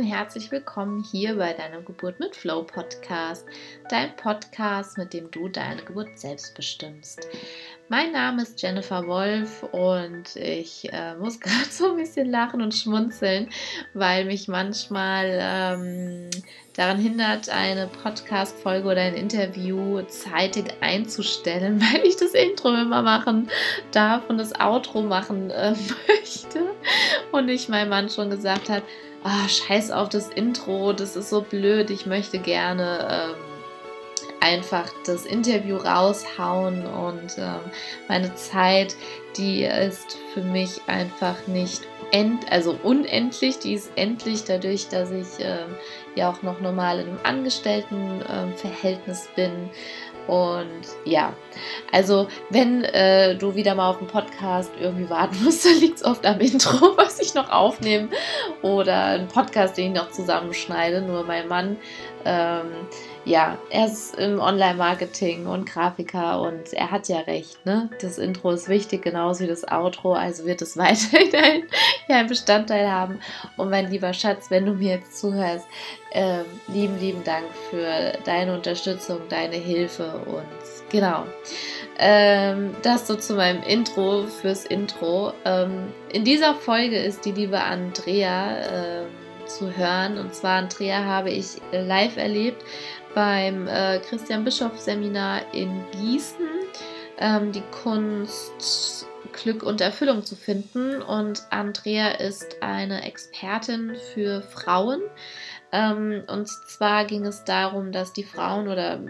und herzlich willkommen hier bei deinem Geburt mit Flow Podcast, dein Podcast, mit dem du deine Geburt selbst bestimmst. Mein Name ist Jennifer Wolf und ich äh, muss gerade so ein bisschen lachen und schmunzeln, weil mich manchmal ähm, daran hindert, eine Podcast-Folge oder ein Interview zeitig einzustellen, weil ich das Intro immer machen darf und das Outro machen äh, möchte. Und ich meinem Mann schon gesagt habe, ah, scheiß auf das Intro, das ist so blöd, ich möchte gerne ähm, einfach das Interview raushauen und ähm, meine Zeit, die ist für mich einfach nicht end, also unendlich, die ist endlich dadurch, dass ich ähm, ja auch noch normal in einem Angestelltenverhältnis ähm, bin. Und ja, also wenn äh, du wieder mal auf den Podcast irgendwie warten musst, dann liegt es oft am Intro, was ich noch aufnehme oder ein Podcast, den ich noch zusammenschneide. Nur mein Mann, ähm, ja, er ist im Online-Marketing und Grafiker und er hat ja recht, ne? Das Intro ist wichtig, genauso wie das Outro, also wird es weiterhin ein, Bestandteil haben. Und mein lieber Schatz, wenn du mir jetzt zuhörst, ähm, lieben, lieben Dank für deine Unterstützung, deine Hilfe und genau. Ähm, das so zu meinem Intro fürs Intro. Ähm, in dieser Folge ist die liebe Andrea ähm, zu hören. Und zwar Andrea habe ich live erlebt beim äh, Christian Bischoff Seminar in Gießen. Ähm, die Kunst Glück und Erfüllung zu finden. Und Andrea ist eine Expertin für Frauen. Ähm, und zwar ging es darum, dass die Frauen oder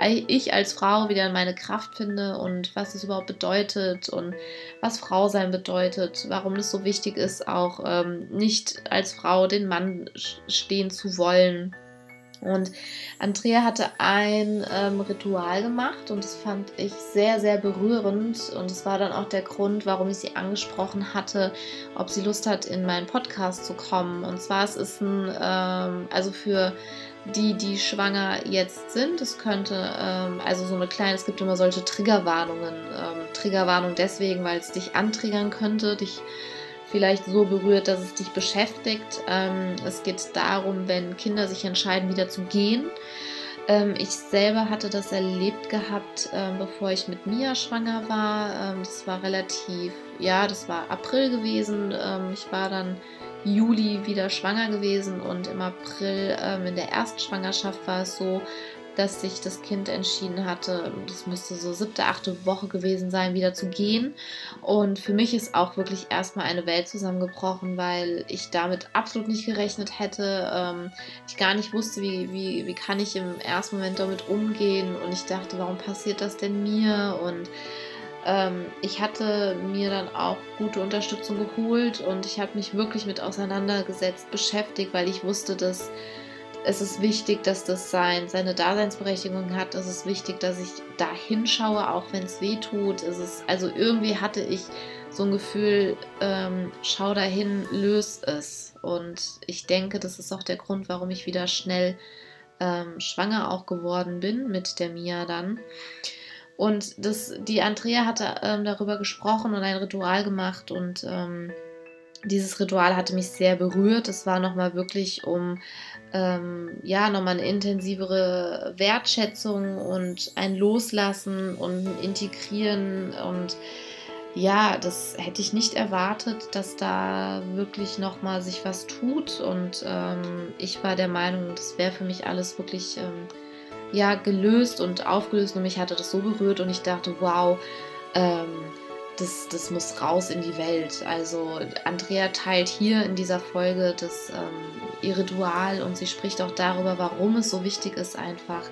ich als Frau wieder in meine Kraft finde und was es überhaupt bedeutet und was Frau sein bedeutet, warum es so wichtig ist, auch ähm, nicht als Frau den Mann stehen zu wollen. Und Andrea hatte ein ähm, Ritual gemacht und das fand ich sehr, sehr berührend. Und es war dann auch der Grund, warum ich sie angesprochen hatte, ob sie Lust hat, in meinen Podcast zu kommen. Und zwar es ist ein, ähm, also für die, die schwanger jetzt sind. Es könnte, ähm, also so eine kleine, es gibt immer solche Triggerwarnungen. Ähm, Triggerwarnung deswegen, weil es dich antriggern könnte, dich vielleicht so berührt, dass es dich beschäftigt. Ähm, es geht darum, wenn Kinder sich entscheiden, wieder zu gehen. Ähm, ich selber hatte das erlebt gehabt, ähm, bevor ich mit Mia schwanger war. Ähm, das war relativ, ja, das war April gewesen. Ich war dann Juli wieder schwanger gewesen und im April ähm, in der Erstschwangerschaft war es so, dass sich das Kind entschieden hatte, das müsste so siebte, achte Woche gewesen sein, wieder zu gehen. Und für mich ist auch wirklich erstmal eine Welt zusammengebrochen, weil ich damit absolut nicht gerechnet hätte. Ähm, ich gar nicht wusste, wie, wie, wie kann ich im ersten Moment damit umgehen. Und ich dachte, warum passiert das denn mir? Und ähm, ich hatte mir dann auch gute Unterstützung geholt und ich habe mich wirklich mit auseinandergesetzt, beschäftigt, weil ich wusste, dass es ist wichtig, dass das sein, seine Daseinsberechtigung hat. Es ist wichtig, dass ich da hinschaue, auch wenn es weh tut. Es ist, also irgendwie hatte ich so ein Gefühl, ähm, schau dahin, löse es. Und ich denke, das ist auch der Grund, warum ich wieder schnell ähm, schwanger auch geworden bin mit der Mia dann. Und das, die Andrea hatte ähm, darüber gesprochen und ein Ritual gemacht und ähm, dieses Ritual hatte mich sehr berührt. Es war nochmal wirklich um ähm, ja nochmal eine intensivere Wertschätzung und ein Loslassen und ein Integrieren und ja, das hätte ich nicht erwartet, dass da wirklich nochmal sich was tut und ähm, ich war der Meinung, das wäre für mich alles wirklich ähm, ja gelöst und aufgelöst und mich hatte das so berührt und ich dachte, wow, ähm, das, das muss raus in die Welt. Also Andrea teilt hier in dieser Folge das, ähm, ihr Ritual und sie spricht auch darüber, warum es so wichtig ist, einfach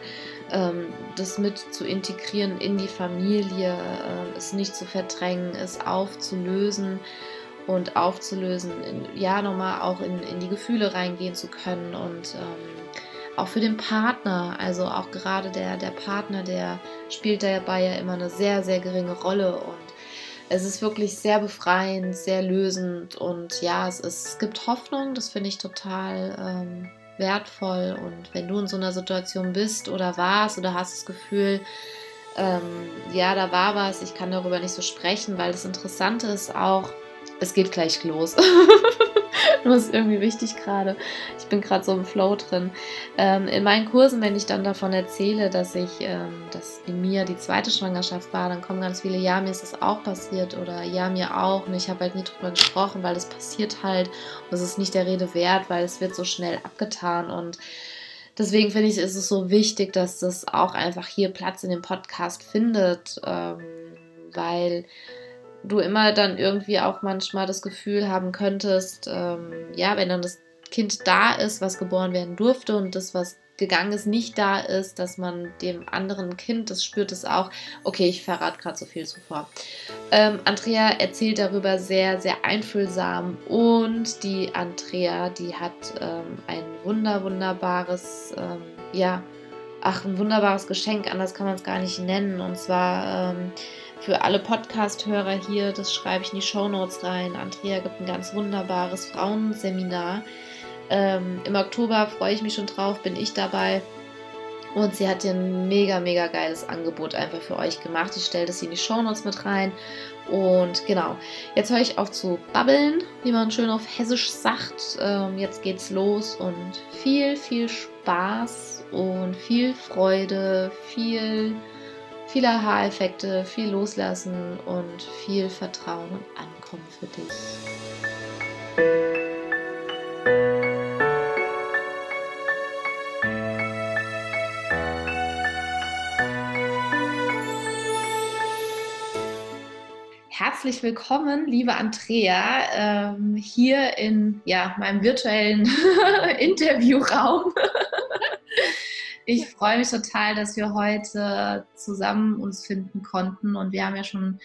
ähm, das mit zu integrieren in die Familie, äh, es nicht zu verdrängen, es aufzulösen und aufzulösen, in, ja nochmal auch in, in die Gefühle reingehen zu können und ähm, auch für den Partner, also auch gerade der, der Partner, der spielt dabei ja immer eine sehr, sehr geringe Rolle und es ist wirklich sehr befreiend, sehr lösend und ja, es, ist, es gibt Hoffnung, das finde ich total ähm, wertvoll. Und wenn du in so einer Situation bist oder warst oder hast das Gefühl, ähm, ja, da war was, ich kann darüber nicht so sprechen, weil das Interessante ist auch, es geht gleich los. Nur ist irgendwie wichtig gerade. Ich bin gerade so im Flow drin. Ähm, in meinen Kursen, wenn ich dann davon erzähle, dass ich, ähm, dass in mir die zweite Schwangerschaft war, dann kommen ganz viele, ja, mir ist das auch passiert oder ja, mir auch. Und ich habe halt nie drüber gesprochen, weil es passiert halt. Und es ist nicht der Rede wert, weil es wird so schnell abgetan. Und deswegen finde ich, ist es so wichtig, dass das auch einfach hier Platz in dem Podcast findet, ähm, weil du immer dann irgendwie auch manchmal das Gefühl haben könntest, ähm, ja, wenn dann das Kind da ist, was geboren werden durfte und das, was gegangen ist, nicht da ist, dass man dem anderen Kind, das spürt es auch, okay, ich verrate gerade so viel zuvor. Ähm, Andrea erzählt darüber sehr, sehr einfühlsam und die Andrea, die hat ähm, ein wunder, wunderbares, ähm, ja, ach, ein wunderbares Geschenk, anders kann man es gar nicht nennen und zwar ähm, für alle Podcast-Hörer hier, das schreibe ich in die Show Notes rein. Andrea gibt ein ganz wunderbares Frauenseminar. Ähm, Im Oktober freue ich mich schon drauf, bin ich dabei. Und sie hat hier ein mega, mega geiles Angebot einfach für euch gemacht. Ich stelle das hier in die Show Notes mit rein. Und genau, jetzt höre ich auf zu babbeln, wie man schön auf Hessisch sagt. Ähm, jetzt geht's los und viel, viel Spaß und viel Freude, viel viele Aha-Effekte, viel Loslassen und viel Vertrauen und Ankommen für dich. Herzlich willkommen, liebe Andrea, ähm, hier in ja, meinem virtuellen Interviewraum. Ich freue mich total, dass wir heute zusammen uns finden konnten. Und wir haben ja schon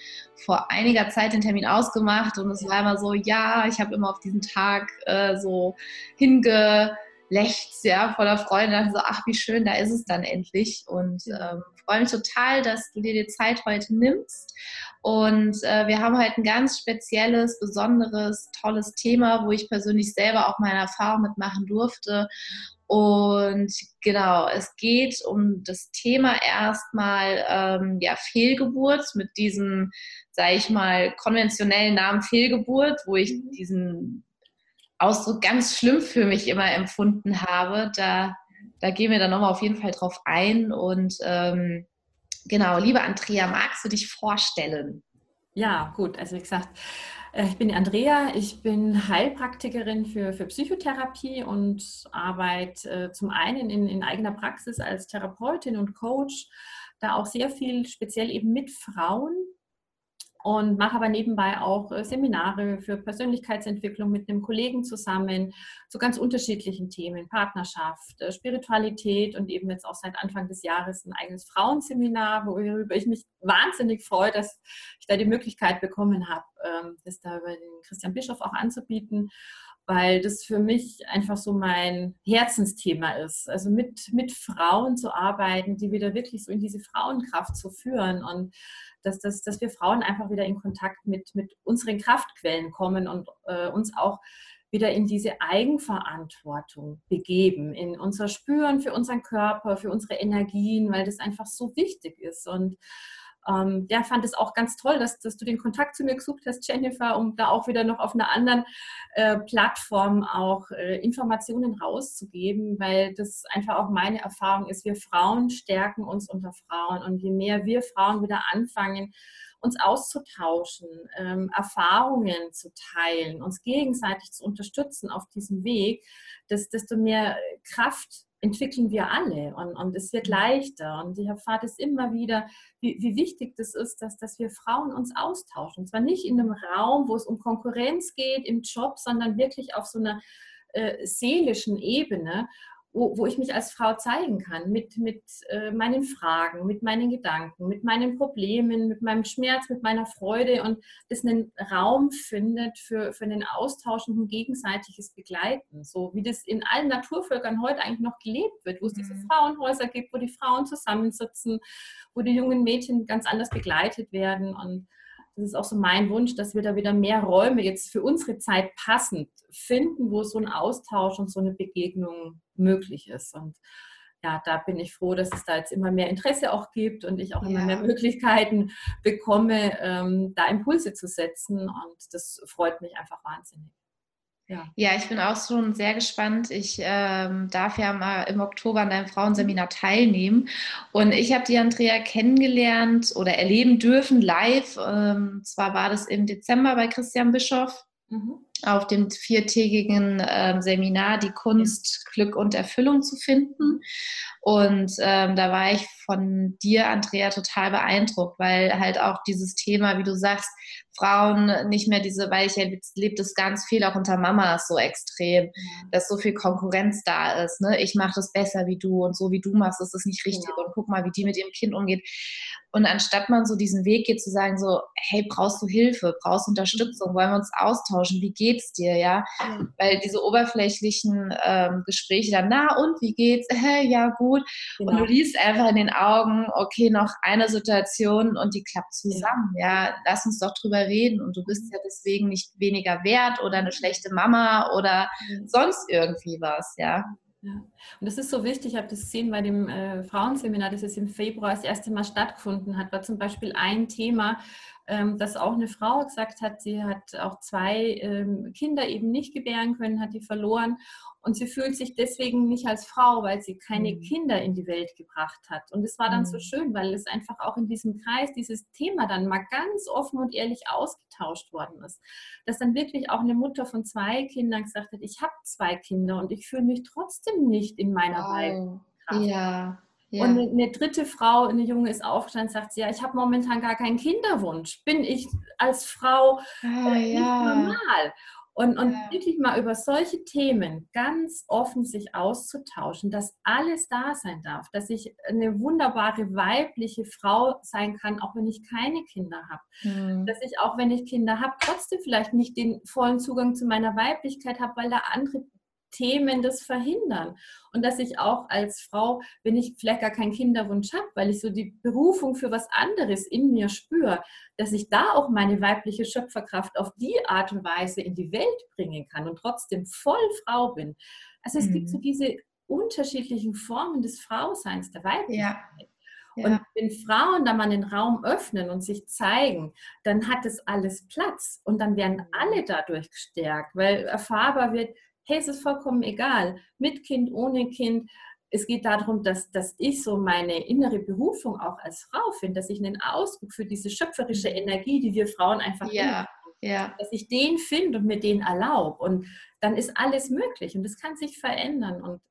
vor einiger Zeit den Termin ausgemacht. Und es war immer so, ja, ich habe immer auf diesen Tag äh, so hingelächzt, ja, voller Freude, dachte so, ach, wie schön, da ist es dann endlich. Und ähm, freue mich total, dass du dir die Zeit heute nimmst und äh, wir haben heute ein ganz spezielles, besonderes, tolles Thema, wo ich persönlich selber auch meine Erfahrung mitmachen durfte und genau, es geht um das Thema erstmal ähm, ja, Fehlgeburt mit diesem, sage ich mal, konventionellen Namen Fehlgeburt, wo ich mhm. diesen Ausdruck ganz schlimm für mich immer empfunden habe. Da, da gehen wir dann nochmal auf jeden Fall drauf ein. Und ähm, genau, liebe Andrea, magst du dich vorstellen? Ja, gut. Also wie gesagt, äh, ich bin Andrea, ich bin Heilpraktikerin für, für Psychotherapie und arbeite äh, zum einen in, in eigener Praxis als Therapeutin und Coach, da auch sehr viel speziell eben mit Frauen und mache aber nebenbei auch äh, Seminare für Persönlichkeitsentwicklung mit einem Kollegen zusammen zu ganz unterschiedlichen Themen, Partnerschaft, äh, Spiritualität und eben jetzt auch seit Anfang des Jahres ein eigenes Frauenseminar, worüber ich mich wahnsinnig freue, dass ich da die Möglichkeit bekommen habe, ähm, das da über den Christian Bischof auch anzubieten weil das für mich einfach so mein Herzensthema ist. Also mit, mit Frauen zu arbeiten, die wieder wirklich so in diese Frauenkraft zu führen und dass, dass, dass wir Frauen einfach wieder in Kontakt mit, mit unseren Kraftquellen kommen und äh, uns auch wieder in diese Eigenverantwortung begeben, in unser Spüren für unseren Körper, für unsere Energien, weil das einfach so wichtig ist. Und ähm, der fand es auch ganz toll, dass, dass du den Kontakt zu mir gesucht hast, Jennifer, um da auch wieder noch auf einer anderen äh, Plattform auch äh, Informationen rauszugeben, weil das einfach auch meine Erfahrung ist. Wir Frauen stärken uns unter Frauen und je mehr wir Frauen wieder anfangen, uns auszutauschen, ähm, Erfahrungen zu teilen, uns gegenseitig zu unterstützen auf diesem Weg, desto mehr Kraft entwickeln wir alle und, und es wird leichter. Und ich erfahre das immer wieder, wie, wie wichtig das ist, dass, dass wir Frauen uns austauschen. Und zwar nicht in einem Raum, wo es um Konkurrenz geht, im Job, sondern wirklich auf so einer äh, seelischen Ebene wo, wo ich mich als Frau zeigen kann, mit, mit äh, meinen Fragen, mit meinen Gedanken, mit meinen Problemen, mit meinem Schmerz, mit meiner Freude und das einen Raum findet für, für einen Austausch und ein gegenseitiges Begleiten. So wie das in allen Naturvölkern heute eigentlich noch gelebt wird, wo es mhm. diese Frauenhäuser gibt, wo die Frauen zusammensitzen, wo die jungen Mädchen ganz anders begleitet werden und das ist auch so mein Wunsch, dass wir da wieder mehr Räume jetzt für unsere Zeit passend finden, wo so ein Austausch und so eine Begegnung möglich ist. Und ja, da bin ich froh, dass es da jetzt immer mehr Interesse auch gibt und ich auch ja. immer mehr Möglichkeiten bekomme, ähm, da Impulse zu setzen. Und das freut mich einfach wahnsinnig. Ja. ja, ich bin auch schon sehr gespannt. Ich ähm, darf ja mal im Oktober an deinem Frauenseminar teilnehmen. Und ich habe die Andrea kennengelernt oder erleben dürfen live. Ähm, zwar war das im Dezember bei Christian Bischoff. Mhm. auf dem viertägigen äh, Seminar die Kunst, Glück und Erfüllung zu finden. Und ähm, da war ich von dir, Andrea, total beeindruckt, weil halt auch dieses Thema, wie du sagst, Frauen nicht mehr diese, weil ich erlebe das ganz viel auch unter Mamas so extrem, dass so viel Konkurrenz da ist. Ne? Ich mache das besser wie du und so wie du machst, ist das nicht richtig ja. Genau. und guck mal, wie die mit ihrem Kind umgeht. Und anstatt man so diesen Weg geht zu sagen so, hey, brauchst du Hilfe, brauchst du Unterstützung, wollen wir uns austauschen, wie geht's dir, ja? ja. Weil diese oberflächlichen ähm, Gespräche dann, na und, wie geht's? Hey, ja, gut. Genau. Und du liest einfach in den Augen, okay, noch eine Situation und die klappt zusammen, ja. ja. Lass uns doch drüber reden und du bist ja deswegen nicht weniger wert oder eine schlechte Mama oder sonst irgendwie was, ja. Ja. Und das ist so wichtig, ich habe das gesehen bei dem äh, Frauenseminar, das jetzt im Februar das erste Mal stattgefunden hat, war zum Beispiel ein Thema, ähm, dass auch eine Frau gesagt hat, sie hat auch zwei ähm, Kinder eben nicht gebären können, hat die verloren und sie fühlt sich deswegen nicht als Frau, weil sie keine mhm. Kinder in die Welt gebracht hat. Und es war dann mhm. so schön, weil es einfach auch in diesem Kreis dieses Thema dann mal ganz offen und ehrlich ausgetauscht worden ist. Dass dann wirklich auch eine Mutter von zwei Kindern gesagt hat, ich habe zwei Kinder und ich fühle mich trotzdem nicht in meiner wow. Kraft. Ja. Ja. Und eine dritte Frau, eine Junge ist aufgestanden und sagt, ja, ich habe momentan gar keinen Kinderwunsch. Bin ich als Frau ah, äh, nicht ja. normal? Und, und ja. wirklich mal über solche Themen ganz offen sich auszutauschen, dass alles da sein darf, dass ich eine wunderbare weibliche Frau sein kann, auch wenn ich keine Kinder habe. Mhm. Dass ich auch, wenn ich Kinder habe, trotzdem vielleicht nicht den vollen Zugang zu meiner Weiblichkeit habe, weil da andere Themen das verhindern. Und dass ich auch als Frau, wenn ich vielleicht gar keinen Kinderwunsch habe, weil ich so die Berufung für was anderes in mir spüre, dass ich da auch meine weibliche Schöpferkraft auf die Art und Weise in die Welt bringen kann und trotzdem voll Frau bin. Also es mhm. gibt so mhm. diese unterschiedlichen Formen des Frauseins, der Weiblichkeit. Ja. Ja. Und wenn Frauen da mal den Raum öffnen und sich zeigen, dann hat es alles Platz und dann werden alle dadurch gestärkt, weil erfahrbar wird, hey, es ist vollkommen egal, mit Kind, ohne Kind. Es geht darum, dass, dass ich so meine innere Berufung auch als Frau finde, dass ich einen Ausdruck für diese schöpferische mhm. Energie, die wir Frauen einfach ja. Haben, ja. dass ich den finde und mir den erlaube. Und dann ist alles möglich und es kann sich verändern. Und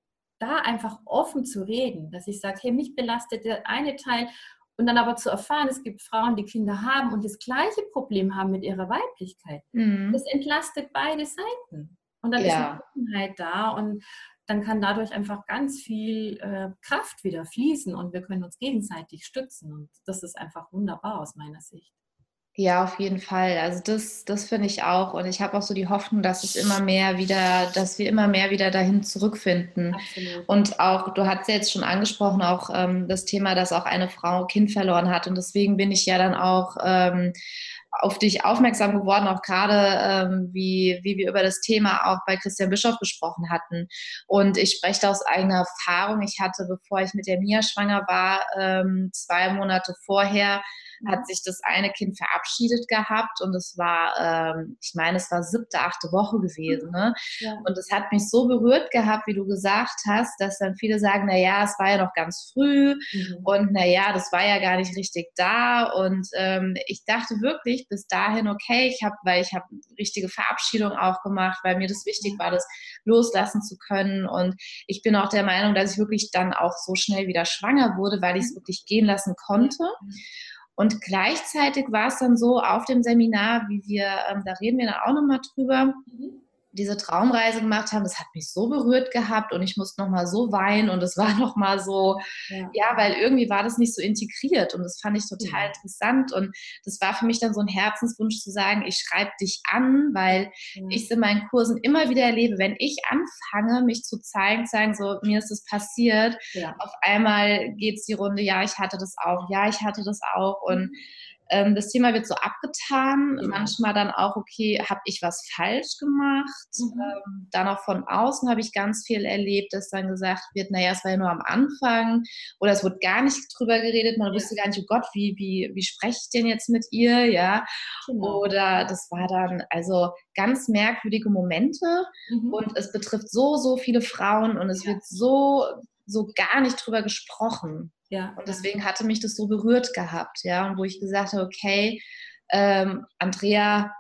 da einfach offen zu reden, dass ich sage, hey, mich belastet der eine Teil und dann aber zu erfahren, es gibt Frauen, die Kinder haben und das gleiche Problem haben mit ihrer Weiblichkeit. Mhm. Das entlastet beide Seiten. Und dann ja. ist eine Offenheit da und dann kann dadurch einfach ganz viel äh, Kraft wieder fließen und wir können uns gegenseitig stützen. Und das ist einfach wunderbar aus meiner Sicht. Ja, auf jeden Fall. Also das, das finde ich auch. Und ich habe auch so die Hoffnung, dass es immer mehr wieder, dass wir immer mehr wieder dahin zurückfinden. Absolut. Und auch, du hast ja jetzt schon angesprochen, auch ähm, das Thema, dass auch eine Frau Kind verloren hat. Und deswegen bin ich ja dann auch ähm, auf dich aufmerksam geworden, auch gerade ähm, wie, wie wir über das Thema auch bei Christian Bischof gesprochen hatten. Und ich spreche da aus eigener Erfahrung. Ich hatte, bevor ich mit der Mia schwanger war, ähm, zwei Monate vorher hat sich das eine Kind verabschiedet gehabt und es war, ähm, ich meine, es war siebte, achte Woche gewesen. Ne? Ja. Und es hat mich so berührt gehabt, wie du gesagt hast, dass dann viele sagen, na ja, es war ja noch ganz früh mhm. und na ja, das war ja gar nicht richtig da. Und ähm, ich dachte wirklich bis dahin, okay, ich habe, weil ich habe richtige Verabschiedung auch gemacht, weil mir das wichtig war, das loslassen zu können. Und ich bin auch der Meinung, dass ich wirklich dann auch so schnell wieder schwanger wurde, weil ich es mhm. wirklich gehen lassen konnte. Und gleichzeitig war es dann so auf dem Seminar, wie wir, ähm, da reden wir dann auch nochmal drüber, mhm diese Traumreise gemacht haben, das hat mich so berührt gehabt und ich musste nochmal so weinen und es war nochmal so, ja. ja. weil irgendwie war das nicht so integriert und das fand ich total ja. interessant und das war für mich dann so ein Herzenswunsch zu sagen, ich schreibe dich an, weil ja. ich es in meinen Kursen immer wieder erlebe, wenn ich anfange, mich zu zeigen, zu sagen, so, mir ist das passiert, auf einmal geht es die Runde, ja, ich hatte das auch, ja, ich hatte das auch und mhm ähm, das Thema wird so abgetan. Mhm. Manchmal dann auch, okay, habe ich was falsch gemacht? Mhm. Ähm, dann auch von außen habe ich ganz viel erlebt, dass dann gesagt wird, naja, es war ja nur am Anfang oder es wurde gar nicht drüber geredet. Man ja. wusste gar nicht, oh Gott, wie, wie, wie spreche ich denn jetzt mit ihr? Ja. Genau. Oder das war dann, also ganz merkwürdige Momente mhm. und es betrifft so, so viele Frauen und es ja. wird so, so gar nicht drüber gesprochen. Ja. Und deswegen hatte mich das so berührt gehabt, ja, und wo ich gesagt habe, okay, ähm, Andrea,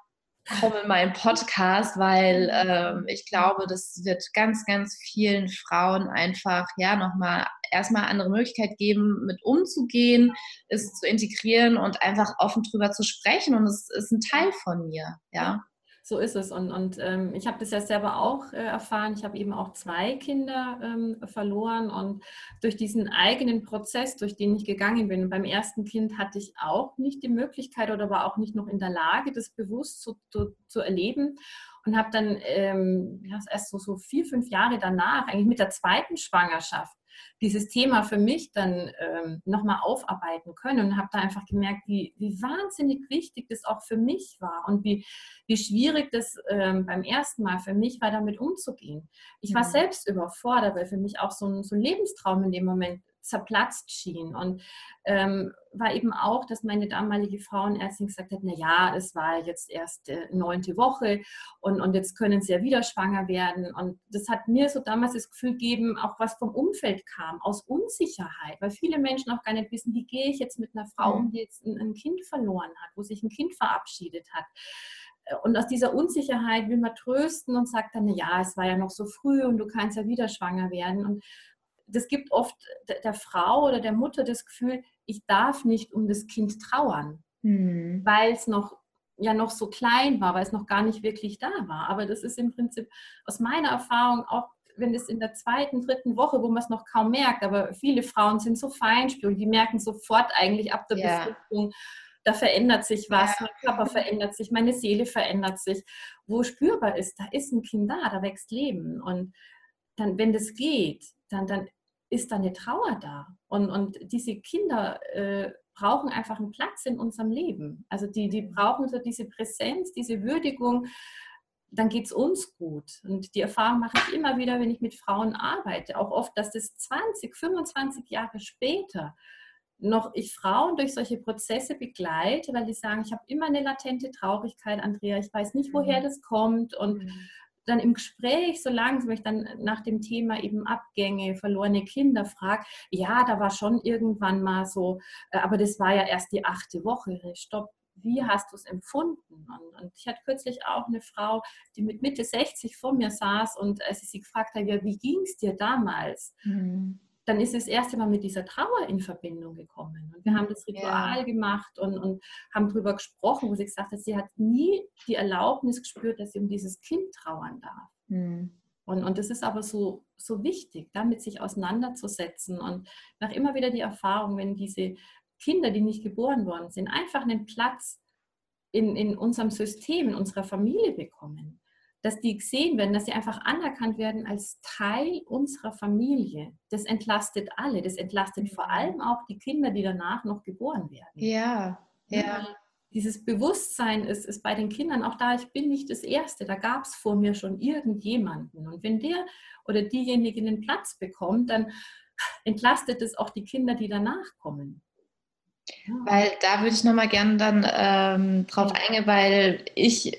komm in meinen Podcast, weil ähm, ich glaube, das wird ganz, ganz vielen Frauen einfach ja nochmal erstmal andere Möglichkeit geben, mit umzugehen, es zu integrieren und einfach offen drüber zu sprechen. Und es ist ein Teil von mir, ja. So ist es. Und, und ähm, ich habe das ja selber auch äh, erfahren. Ich habe eben auch zwei Kinder ähm, verloren. Und durch diesen eigenen Prozess, durch den ich gegangen bin, beim ersten Kind hatte ich auch nicht die Möglichkeit oder war auch nicht noch in der Lage, das bewusst zu, zu, zu erleben. Und habe dann ähm, erst so, so vier, fünf Jahre danach, eigentlich mit der zweiten Schwangerschaft, dieses Thema für mich dann ähm, nochmal aufarbeiten können und habe da einfach gemerkt, wie, wie wahnsinnig wichtig das auch für mich war und wie, wie schwierig das ähm, beim ersten Mal für mich war, damit umzugehen. Ich war mhm. selbst überfordert, weil für mich auch so ein, so ein Lebenstraum in dem Moment zerplatzt schien. Und ähm, war eben auch, dass meine damalige Frauenärztin gesagt hat, na ja, es war jetzt erst äh, neunte Woche und, und jetzt können sie ja wieder schwanger werden. Und das hat mir so damals das Gefühl gegeben, auch was vom Umfeld kam, aus Unsicherheit, weil viele Menschen auch gar nicht wissen, wie gehe ich jetzt mit einer Frau um, die jetzt ein, ein Kind verloren hat, wo sich ein Kind verabschiedet hat. Und aus dieser Unsicherheit will man trösten und sagt dann, ja, es war ja noch so früh und du kannst ja wieder schwanger werden. Und das gibt oft der Frau oder der Mutter das Gefühl, ich darf nicht um das Kind trauern, mhm. weil es noch ja noch so klein war, weil es noch gar nicht wirklich da war. Aber das ist im Prinzip aus meiner Erfahrung auch wenn es in der zweiten, dritten Woche, wo man es noch kaum merkt, aber viele Frauen sind so feinspürig, die merken sofort eigentlich ab der ja. Befruchtung, da verändert sich was, ja. mein Körper verändert sich, meine Seele verändert sich. Wo spürbar ist, da ist ein Kind da, da wächst Leben. Und dann, wenn das geht, dann, dann ist da eine Trauer da. Und, und diese Kinder äh, brauchen einfach einen Platz in unserem Leben. Also die, die brauchen so diese Präsenz, diese Würdigung. Dann geht es uns gut. Und die Erfahrung mache ich immer wieder, wenn ich mit Frauen arbeite. Auch oft, dass das 20, 25 Jahre später noch ich Frauen durch solche Prozesse begleite, weil die sagen, ich habe immer eine latente Traurigkeit, Andrea, ich weiß nicht, woher mhm. das kommt und mhm dann im Gespräch so langsam, ich dann nach dem Thema eben Abgänge, verlorene Kinder frage, ja, da war schon irgendwann mal so, äh, aber das war ja erst die achte Woche. Stopp, wie hast du es empfunden? Und, und, ich hatte kürzlich auch eine Frau, die mit Mitte 60 vor mir saß und als ich sie gefragt habe, ja, wie ging es dir damals? Mhm dann ist es das erste Mal mit dieser Trauer in Verbindung gekommen. Und wir haben das Ritual ja. gemacht und, und haben darüber gesprochen, wo sie gesagt hat, sie hat nie die Erlaubnis gespürt, dass sie um dieses Kind trauern darf. Mhm. Und, und das ist aber so, so wichtig, damit sich auseinanderzusetzen. Und nach immer wieder die Erfahrung, wenn diese Kinder, die nicht geboren worden sind, einfach einen Platz in, in unserem System, in unserer Familie bekommen, dass die gesehen werden, dass sie einfach anerkannt werden als Teil unserer Familie. Das entlastet alle. Das entlastet vor allem auch die Kinder, die danach noch geboren werden. Ja, ja. Dieses Bewusstsein ist, ist bei den Kindern auch da, ich bin nicht das Erste, da gab es vor mir schon irgendjemanden. Und wenn der oder diejenige den Platz bekommt, dann entlastet es auch die Kinder, die danach kommen. Weil da würde ich nochmal gerne dann ähm, drauf ja. eingehen, weil ich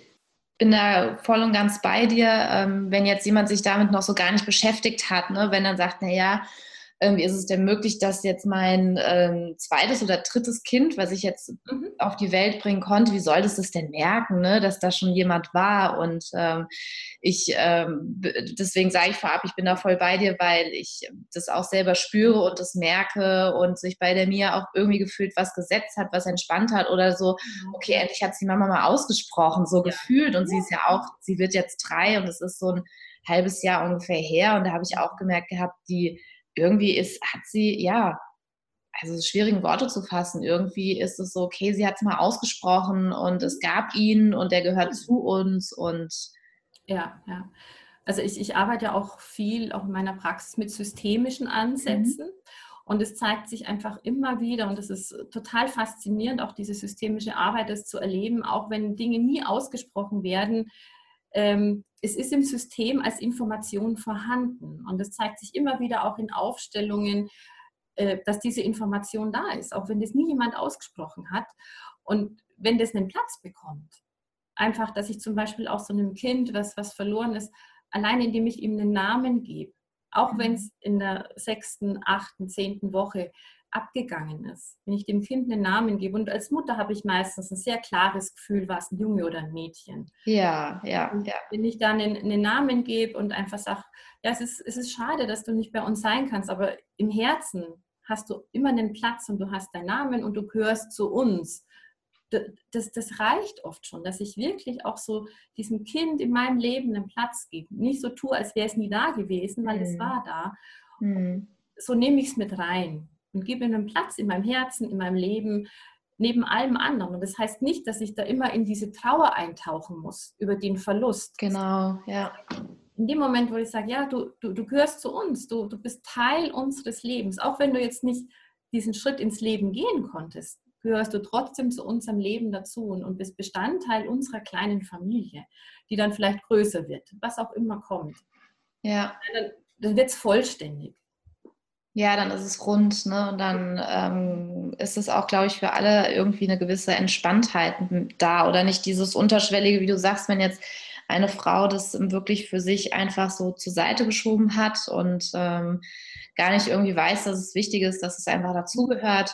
bin da voll und ganz bei dir, ähm, wenn jetzt jemand sich damit noch so gar nicht beschäftigt hat, ne? wenn dann sagt, naja, ähm, wie ist es denn möglich, dass jetzt mein ähm, zweites oder drittes Kind, was ich jetzt mhm. auf die Welt bringen konnte, wie soll das das denn merken, ne? dass da schon jemand war? Und ähm, ich, ähm, deswegen sage ich vorab, ich bin da voll bei dir, weil ich das auch selber spüre und das merke und sich bei der Mia auch irgendwie gefühlt was gesetzt hat, was entspannt hat oder so, mhm. okay, endlich hat sie Mama mal ausgesprochen, so ja. gefühlt. Und sie ist ja auch, sie wird jetzt drei und es ist so ein halbes Jahr ungefähr her. Und da habe ich auch gemerkt gehabt, die irgendwie ist, hat sie, ja, also schwierigen Worte zu fassen. Irgendwie ist es so, okay, sie hat es mal ausgesprochen und es gab ihn und er gehört zu uns und ja, ja. Also ich, ich arbeite ja auch viel, auch in meiner Praxis mit systemischen Ansätzen. Mhm. Und es zeigt sich einfach immer wieder, und das ist total faszinierend, auch diese systemische Arbeit, das zu erleben, auch wenn Dinge nie ausgesprochen werden. Ähm, es ist im System als Information vorhanden. Und es zeigt sich immer wieder auch in Aufstellungen, äh, dass diese Information da ist, auch wenn das nie jemand ausgesprochen hat. Und wenn das einen Platz bekommt, einfach, dass ich zum Beispiel auch so einem Kind, was, was verloren ist, allein indem ich ihm einen Namen gebe, auch wenn es mhm. in der sechsten, achten, zehnten Woche abgegangen ist. Wenn ich dem Kind einen Namen gebe und als Mutter habe ich meistens ein sehr klares Gefühl, war es ein Junge oder ein Mädchen. Ja, ja, ja. Wenn ich dann einen, einen Namen gebe und einfach sage, ja, es ist, es ist schade, dass du nicht bei uns sein kannst, aber im Herzen hast du immer einen Platz und du hast deinen Namen und du gehörst zu uns das, das reicht oft schon, dass ich wirklich auch so diesem Kind in meinem Leben einen Platz gebe. Nicht so tue, als wäre es nie da gewesen, weil mhm. es war da. Mhm. So nehme ich es mit rein und gebe ihm einen Platz in meinem Herzen, in meinem Leben, neben allem anderen. Und das heißt nicht, dass ich da immer in diese Trauer eintauchen muss über den Verlust. Genau, ja. In dem Moment, wo ich sage, ja, du, du, du gehörst zu uns, du, du bist Teil unseres Lebens, auch wenn du jetzt nicht diesen Schritt ins Leben gehen konntest, gehörst du trotzdem zu unserem Leben dazu und, und bist Bestandteil unserer kleinen Familie, die dann vielleicht größer wird, was auch immer kommt. Ja. Dann, dann wird es vollständig. Ja, dann ist es rund, ne? Und dann ähm, ist es auch, glaube ich, für alle irgendwie eine gewisse Entspanntheit da oder nicht dieses Unterschwellige, wie du sagst, wenn jetzt eine Frau das wirklich für sich einfach so zur Seite geschoben hat und ähm, gar nicht irgendwie weiß, dass es wichtig ist, dass es einfach dazugehört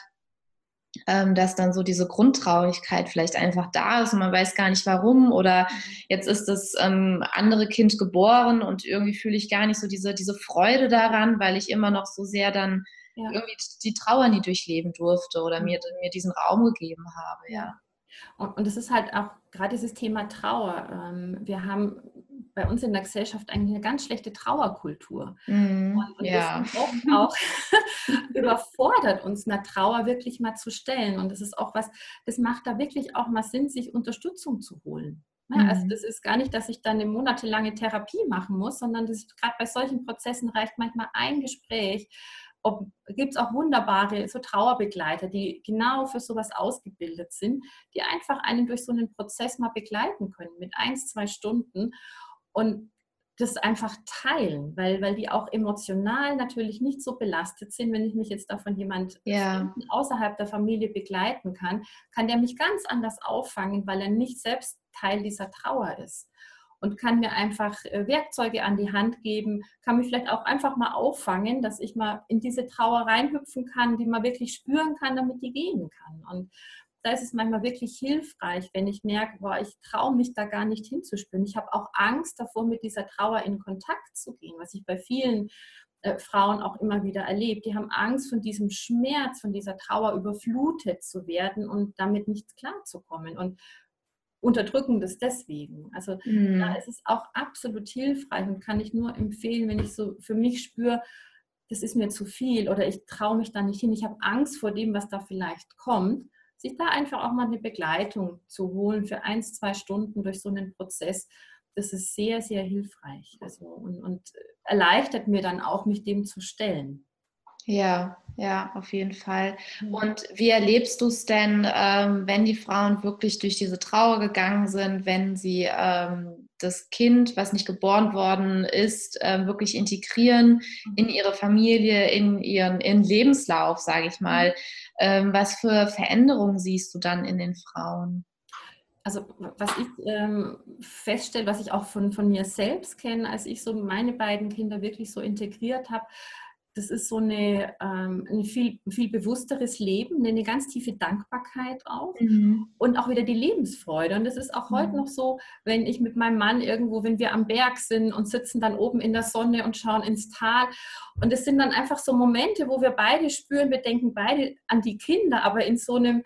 ähm, dass dann so diese Grundtraurigkeit vielleicht einfach da ist und man weiß gar nicht warum oder jetzt ist das ähm, andere Kind geboren und irgendwie fühle ich gar nicht so diese, diese Freude daran, weil ich immer noch so sehr dann ja. irgendwie die Trauer nie durchleben durfte oder mir, mir diesen Raum gegeben habe, ja. Und, und das ist halt auch gerade dieses Thema Trauer. Ähm, wir haben bei uns in der Gesellschaft eigentlich eine ganz schlechte Trauerkultur. Mm, und, und ja. das auch, auch überfordert uns, einer Trauer wirklich mal zu stellen. Und das ist auch was, das macht da wirklich auch mal Sinn, sich Unterstützung zu holen. Ja, mhm. Also das ist gar nicht, dass ich dann eine monatelange Therapie machen muss, sondern das gerade bei solchen Prozessen reicht manchmal ein Gespräch, gibt es auch wunderbare so Trauerbegleiter, die genau für sowas ausgebildet sind, die einfach einen durch so einen Prozess mal begleiten können mit eins, zwei Stunden und das einfach teilen, weil, weil die auch emotional natürlich nicht so belastet sind. Wenn ich mich jetzt davon jemand ja. außerhalb der Familie begleiten kann, kann der mich ganz anders auffangen, weil er nicht selbst Teil dieser Trauer ist und kann mir einfach äh, Werkzeuge an die Hand geben, kann mich vielleicht auch einfach mal auffangen, dass ich mal in diese Trauer reinhüpfen kann, die man wirklich spüren kann, damit die gehen kann. Und da ist es manchmal wirklich hilfreich, wenn ich merke, boah, ich traue mich da gar nicht hinzuspüren. Ich habe auch Angst davor, mit dieser Trauer in Kontakt zu gehen, was ich bei vielen äh, Frauen auch immer wieder erlebe. Die haben Angst, von diesem Schmerz, von dieser Trauer überflutet zu werden und damit nicht klarzukommen. Und unterdrücken das deswegen. Also mhm. da ist es auch absolut hilfreich und kann ich nur empfehlen, wenn ich so für mich spüre, das ist mir zu viel oder ich traue mich da nicht hin, ich habe Angst vor dem, was da vielleicht kommt, sich da einfach auch mal eine Begleitung zu holen für eins, zwei Stunden durch so einen Prozess, das ist sehr, sehr hilfreich. Also und, und erleichtert mir dann auch, mich dem zu stellen. Ja, ja, auf jeden Fall. Mhm. Und wie erlebst du es denn, ähm, wenn die Frauen wirklich durch diese Trauer gegangen sind, wenn sie ähm, das Kind, was nicht geboren worden ist, äh, wirklich integrieren mhm. in ihre Familie, in ihren, ihren Lebenslauf, sage ich mal? Ähm, was für Veränderungen siehst du dann in den Frauen? also was ich ähm, feststelle, was ich auch von, von mir selbst kenne, als ich so meine beiden Kinder wirklich so integriert habe, das ist so eine, ähm, ein viel, viel bewussteres Leben, eine ganz tiefe Dankbarkeit auch mhm. und auch wieder die Lebensfreude. Und das ist auch mhm. heute noch so, wenn ich mit meinem Mann irgendwo, wenn wir am Berg sind und sitzen dann oben in der Sonne und schauen ins Tal. Und es sind dann einfach so Momente, wo wir beide spüren, wir denken beide an die Kinder, aber in so einem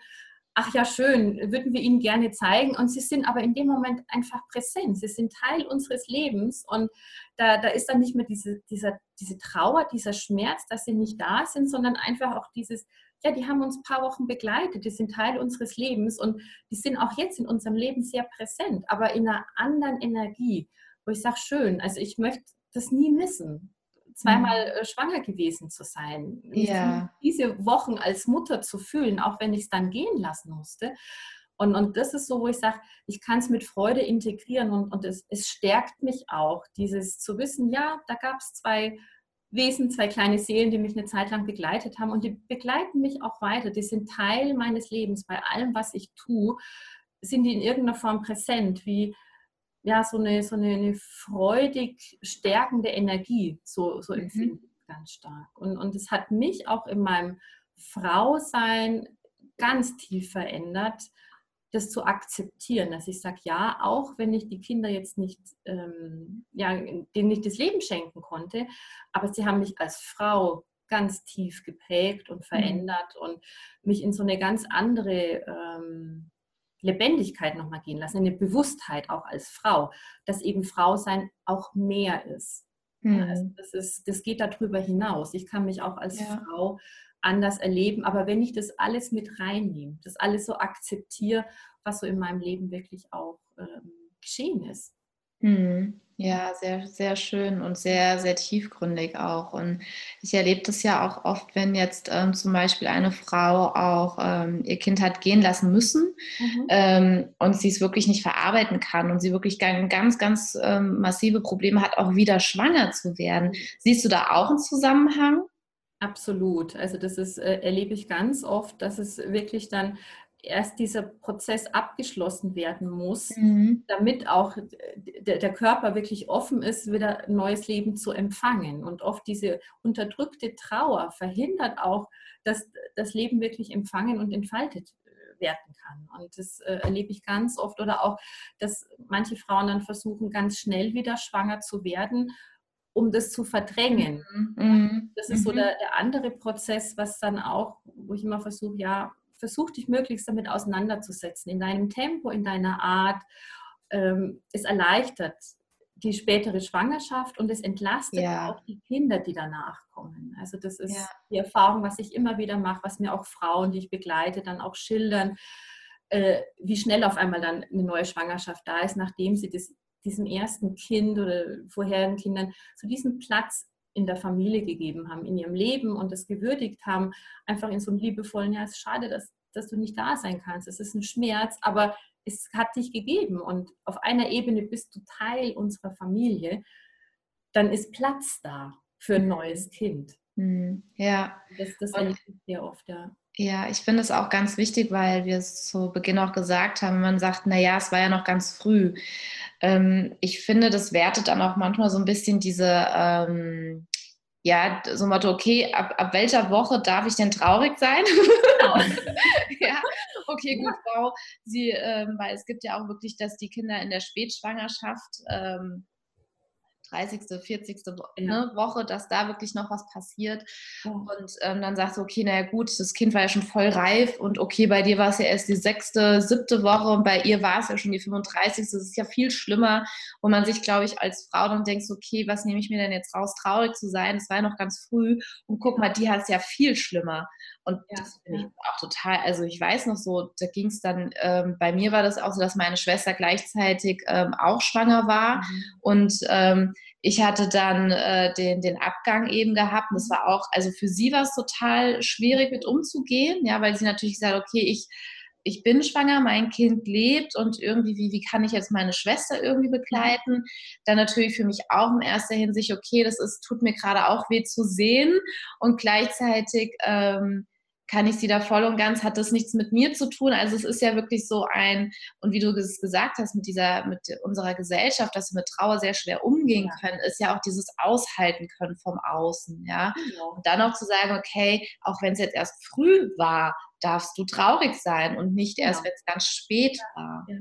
ach ja, schön, würden wir Ihnen gerne zeigen. Und sie sind aber in dem Moment einfach präsent. Sie sind Teil unseres Lebens. Und da, da ist dann nicht mehr diese, dieser, diese Trauer, dieser Schmerz, dass sie nicht da sind, sondern einfach auch dieses, ja, die haben uns ein paar Wochen begleitet, die sind Teil unseres Lebens und die sind auch jetzt in unserem Leben sehr präsent, aber in einer anderen Energie, wo ich sage, schön, also ich möchte das nie missen zweimal mhm. Äh, schwanger gewesen zu sein. Ja. Diese Wochen als Mutter zu fühlen, auch wenn ich es dann gehen lassen musste. Und, und das ist so, wo ich sage, ich kann es mit Freude integrieren und, und es, es stärkt mich auch, dieses zu wissen, ja, da gab es zwei Wesen, zwei kleine Seelen, die mich eine Zeit lang begleitet haben und die begleiten mich auch weiter. Die sind Teil meines Lebens. Bei allem, was ich tue, sind die in irgendeiner Form präsent, wie ja, so eine, so eine, eine freudig stärkende Energie, so, so mhm. empfinde ich ganz stark. Und, und es hat mich auch in meinem Frausein ganz tief verändert, das zu akzeptieren, dass ich sage, ja, auch wenn ich die Kinder jetzt nicht, ähm, ja, denen nicht das Leben schenken konnte, aber sie haben mich als Frau ganz tief geprägt und mhm. verändert mhm. und mich in so eine ganz andere ähm, Lebendigkeit nochmal gehen lassen, eine Bewusstheit auch als Frau, dass eben Frau sein auch mehr ist. Mhm. Also das, ist das geht darüber hinaus. Ich kann mich auch als ja. Frau anders erleben. Aber wenn ich das alles mit reinnehme, das alles so akzeptiere, was so in meinem Leben wirklich auch ähm, geschehen ist. Hm. Ja, sehr, sehr schön und sehr, sehr tiefgründig auch. Und ich erlebe das ja auch oft, wenn jetzt ähm, zum Beispiel eine Frau auch ähm, ihr Kind hat gehen lassen müssen mhm. ähm, und sie es wirklich nicht verarbeiten kann und sie wirklich ganz, ganz ähm, massive Probleme hat, auch wieder schwanger zu werden. Siehst du da auch einen Zusammenhang? Absolut. Also das ist, äh, erlebe ich ganz oft, dass es wirklich dann erst dieser Prozess abgeschlossen werden muss, mhm. damit auch der, der, Körper wirklich offen ist, wieder neues Leben zu empfangen. Und oft diese unterdrückte Trauer verhindert auch, dass das Leben wirklich empfangen und entfaltet äh, werden kann. Und das äh, erlebe ich ganz oft. Oder auch, dass manche Frauen dann versuchen, ganz schnell wieder schwanger zu werden um das zu verdrängen. Mhm. Das ist so mhm. der, der, andere Prozess, was dann auch, wo ich immer versuche, ja, versuch dich möglichst damit auseinanderzusetzen, in deinem Tempo, in deiner Art. Ähm, es erleichtert die spätere Schwangerschaft und es entlastet ja. auch die Kinder, die danach kommen. Also das ist ja. die Erfahrung, was ich immer wieder mache, was mir auch Frauen, die ich begleite, dann auch schildern, äh, wie schnell auf einmal dann eine neue Schwangerschaft da ist, nachdem sie das diesem ersten Kind oder vorherigen Kindern so diesen Platz in der Familie gegeben haben, in ihrem Leben und das gewürdigt haben, einfach in so einem liebevollen, ja, es ist schade, dass, dass du nicht da sein kannst, es ist ein Schmerz, aber es hat dich gegeben und auf einer Ebene bist du Teil unserer Familie, dann ist Platz da für ein neues Kind. Hm, ja. Das, das erlebe ich sehr oft, ja. Ja, ich finde es auch ganz wichtig, weil wir es zu Beginn auch gesagt haben, man sagt, naja, es war ja noch ganz früh. Ähm, ich finde, das wertet dann auch manchmal so ein bisschen diese, ähm, ja, so ein Motto, okay, ab, ab welcher Woche darf ich denn traurig sein? Genau. ja, okay, gut, Frau. Sie, ähm, weil es gibt ja auch wirklich, dass die Kinder in der Spätschwangerschaft ähm, 30., 40. Ja. Ne, Woche, dass da wirklich noch was passiert. Ja. Und ähm, dann sagst du, okay, naja gut, das Kind war ja schon voll reif und okay, bei dir war es ja erst die sechste, siebte Woche und bei ihr war es ja schon die 35. Das ist ja viel schlimmer, wo man sich, glaube ich, als Frau dann denkt, okay, was nehme ich mir denn jetzt raus, traurig zu sein? Es war ja noch ganz früh und guck mal, die hat es ja viel schlimmer. Und ja. das finde ich auch total, also ich weiß noch so, da ging es dann, ähm, bei mir war das auch so, dass meine Schwester gleichzeitig ähm, auch schwanger war mhm. und ähm, ich hatte dann äh, den, den Abgang eben gehabt und das war auch, also für sie war es total schwierig mit umzugehen, ja, weil sie natürlich gesagt, okay, ich ich bin schwanger, mein Kind lebt und irgendwie, wie, wie kann ich jetzt meine Schwester irgendwie begleiten? Dann natürlich für mich auch in erster Hinsicht, okay, das ist, tut mir gerade auch weh zu sehen und gleichzeitig ähm, kann ich sie da voll und ganz, hat das nichts mit mir zu tun. Also es ist ja wirklich so ein, und wie du es gesagt hast, mit dieser, mit unserer Gesellschaft, dass wir mit Trauer sehr schwer umgehen ja. können, ist ja auch dieses Aushalten können vom Außen, ja. Genau. Und dann auch zu sagen, okay, auch wenn es jetzt erst früh war, darfst du traurig sein und nicht erst, genau. wenn es ganz spät war. Ja.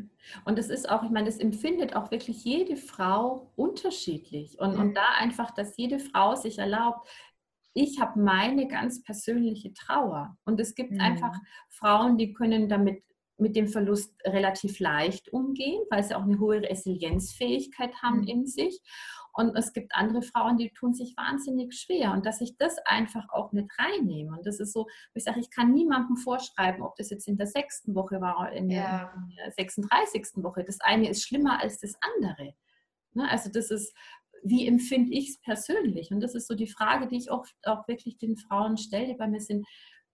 Und es ist auch, ich meine, das empfindet auch wirklich jede Frau unterschiedlich. Und, mhm. und da einfach, dass jede Frau sich erlaubt, ich habe meine ganz persönliche Trauer. Und es gibt mhm. einfach Frauen, die können damit mit dem Verlust relativ leicht umgehen, weil sie auch eine hohe Resilienzfähigkeit haben mhm. in sich. Und es gibt andere Frauen, die tun sich wahnsinnig schwer. Und dass ich das einfach auch mit reinnehme. Und das ist so, ich sage, ich kann niemandem vorschreiben, ob das jetzt in der sechsten Woche war oder in ja. der 36. Woche. Das eine ist schlimmer als das andere. Ne? Also das ist, wie empfinde ich es persönlich? Und das ist so die Frage, die ich oft auch wirklich den Frauen stelle, die bei mir sind,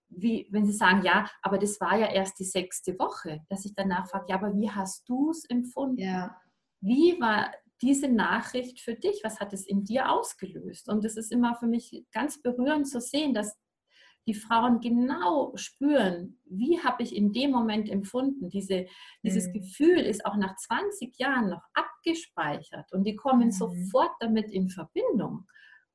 wie, wenn sie sagen, ja, aber das war ja erst die sechste Woche, dass ich danach frage, ja, aber wie hast du es empfunden? Ja. Wie war diese Nachricht für dich? Was hat es in dir ausgelöst? Und es ist immer für mich ganz berührend zu sehen, dass die Frauen genau spüren, wie habe ich in dem Moment empfunden. Diese, dieses mhm. Gefühl ist auch nach 20 Jahren noch abgespeichert und die kommen mhm. sofort damit in Verbindung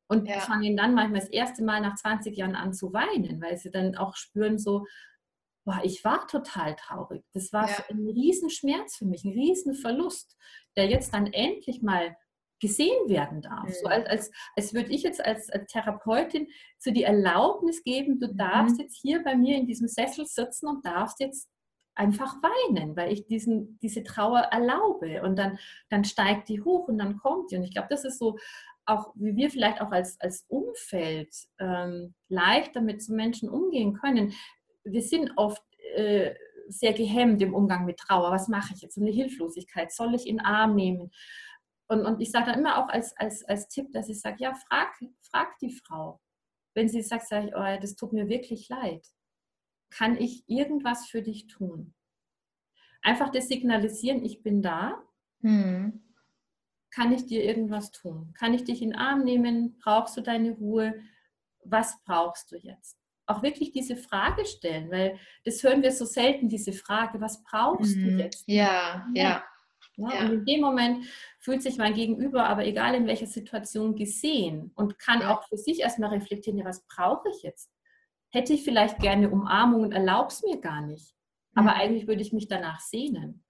und ja. fangen dann manchmal das erste Mal nach 20 Jahren an zu weinen, weil sie dann auch spüren so, boah, ich war total traurig. Das war ja. ein Riesenschmerz für mich, ein Riesenverlust, der jetzt dann endlich mal gesehen werden darf. Mhm. So als, als, als würde ich jetzt als, als, Therapeutin so die Erlaubnis geben, du mhm. darfst jetzt hier bei mir in diesem Sessel sitzen und darfst jetzt einfach weinen, weil ich diesen, diese Trauer erlaube. Und dann, dann steigt die hoch und dann kommt die. Und ich glaube, das ist so auch, wie wir vielleicht auch als, als Umfeld ähm, leichter mit so Menschen umgehen können. Wir sind oft äh, sehr gehemmt im Umgang mit Trauer. Was mache ich jetzt? Eine Hilflosigkeit. Soll ich in den Arm nehmen? Und, und ich sage dann immer auch als, als, als Tipp, dass ich sage, ja, frag, frag die Frau. Wenn sie sagt, sage ich, oh, das tut mir wirklich leid. Kann ich irgendwas für dich tun? Einfach das signalisieren, ich bin da. Hm. Kann ich dir irgendwas tun? Kann ich dich in den Arm nehmen? Brauchst du deine Ruhe? Was brauchst du jetzt? Auch wirklich diese Frage stellen, weil das hören wir so selten, diese Frage, was brauchst mhm. du jetzt? Ja, ja. ja. Ja, Und in dem Moment fühlt sich mein Gegenüber, aber egal in welcher Situation, gesehen und kann auch für sich erstmal reflektieren, ja, was brauche ich jetzt? Hätte ich vielleicht gerne Umarmung und erlaube es mir gar nicht. Aber mhm. eigentlich würde ich mich danach sehnen.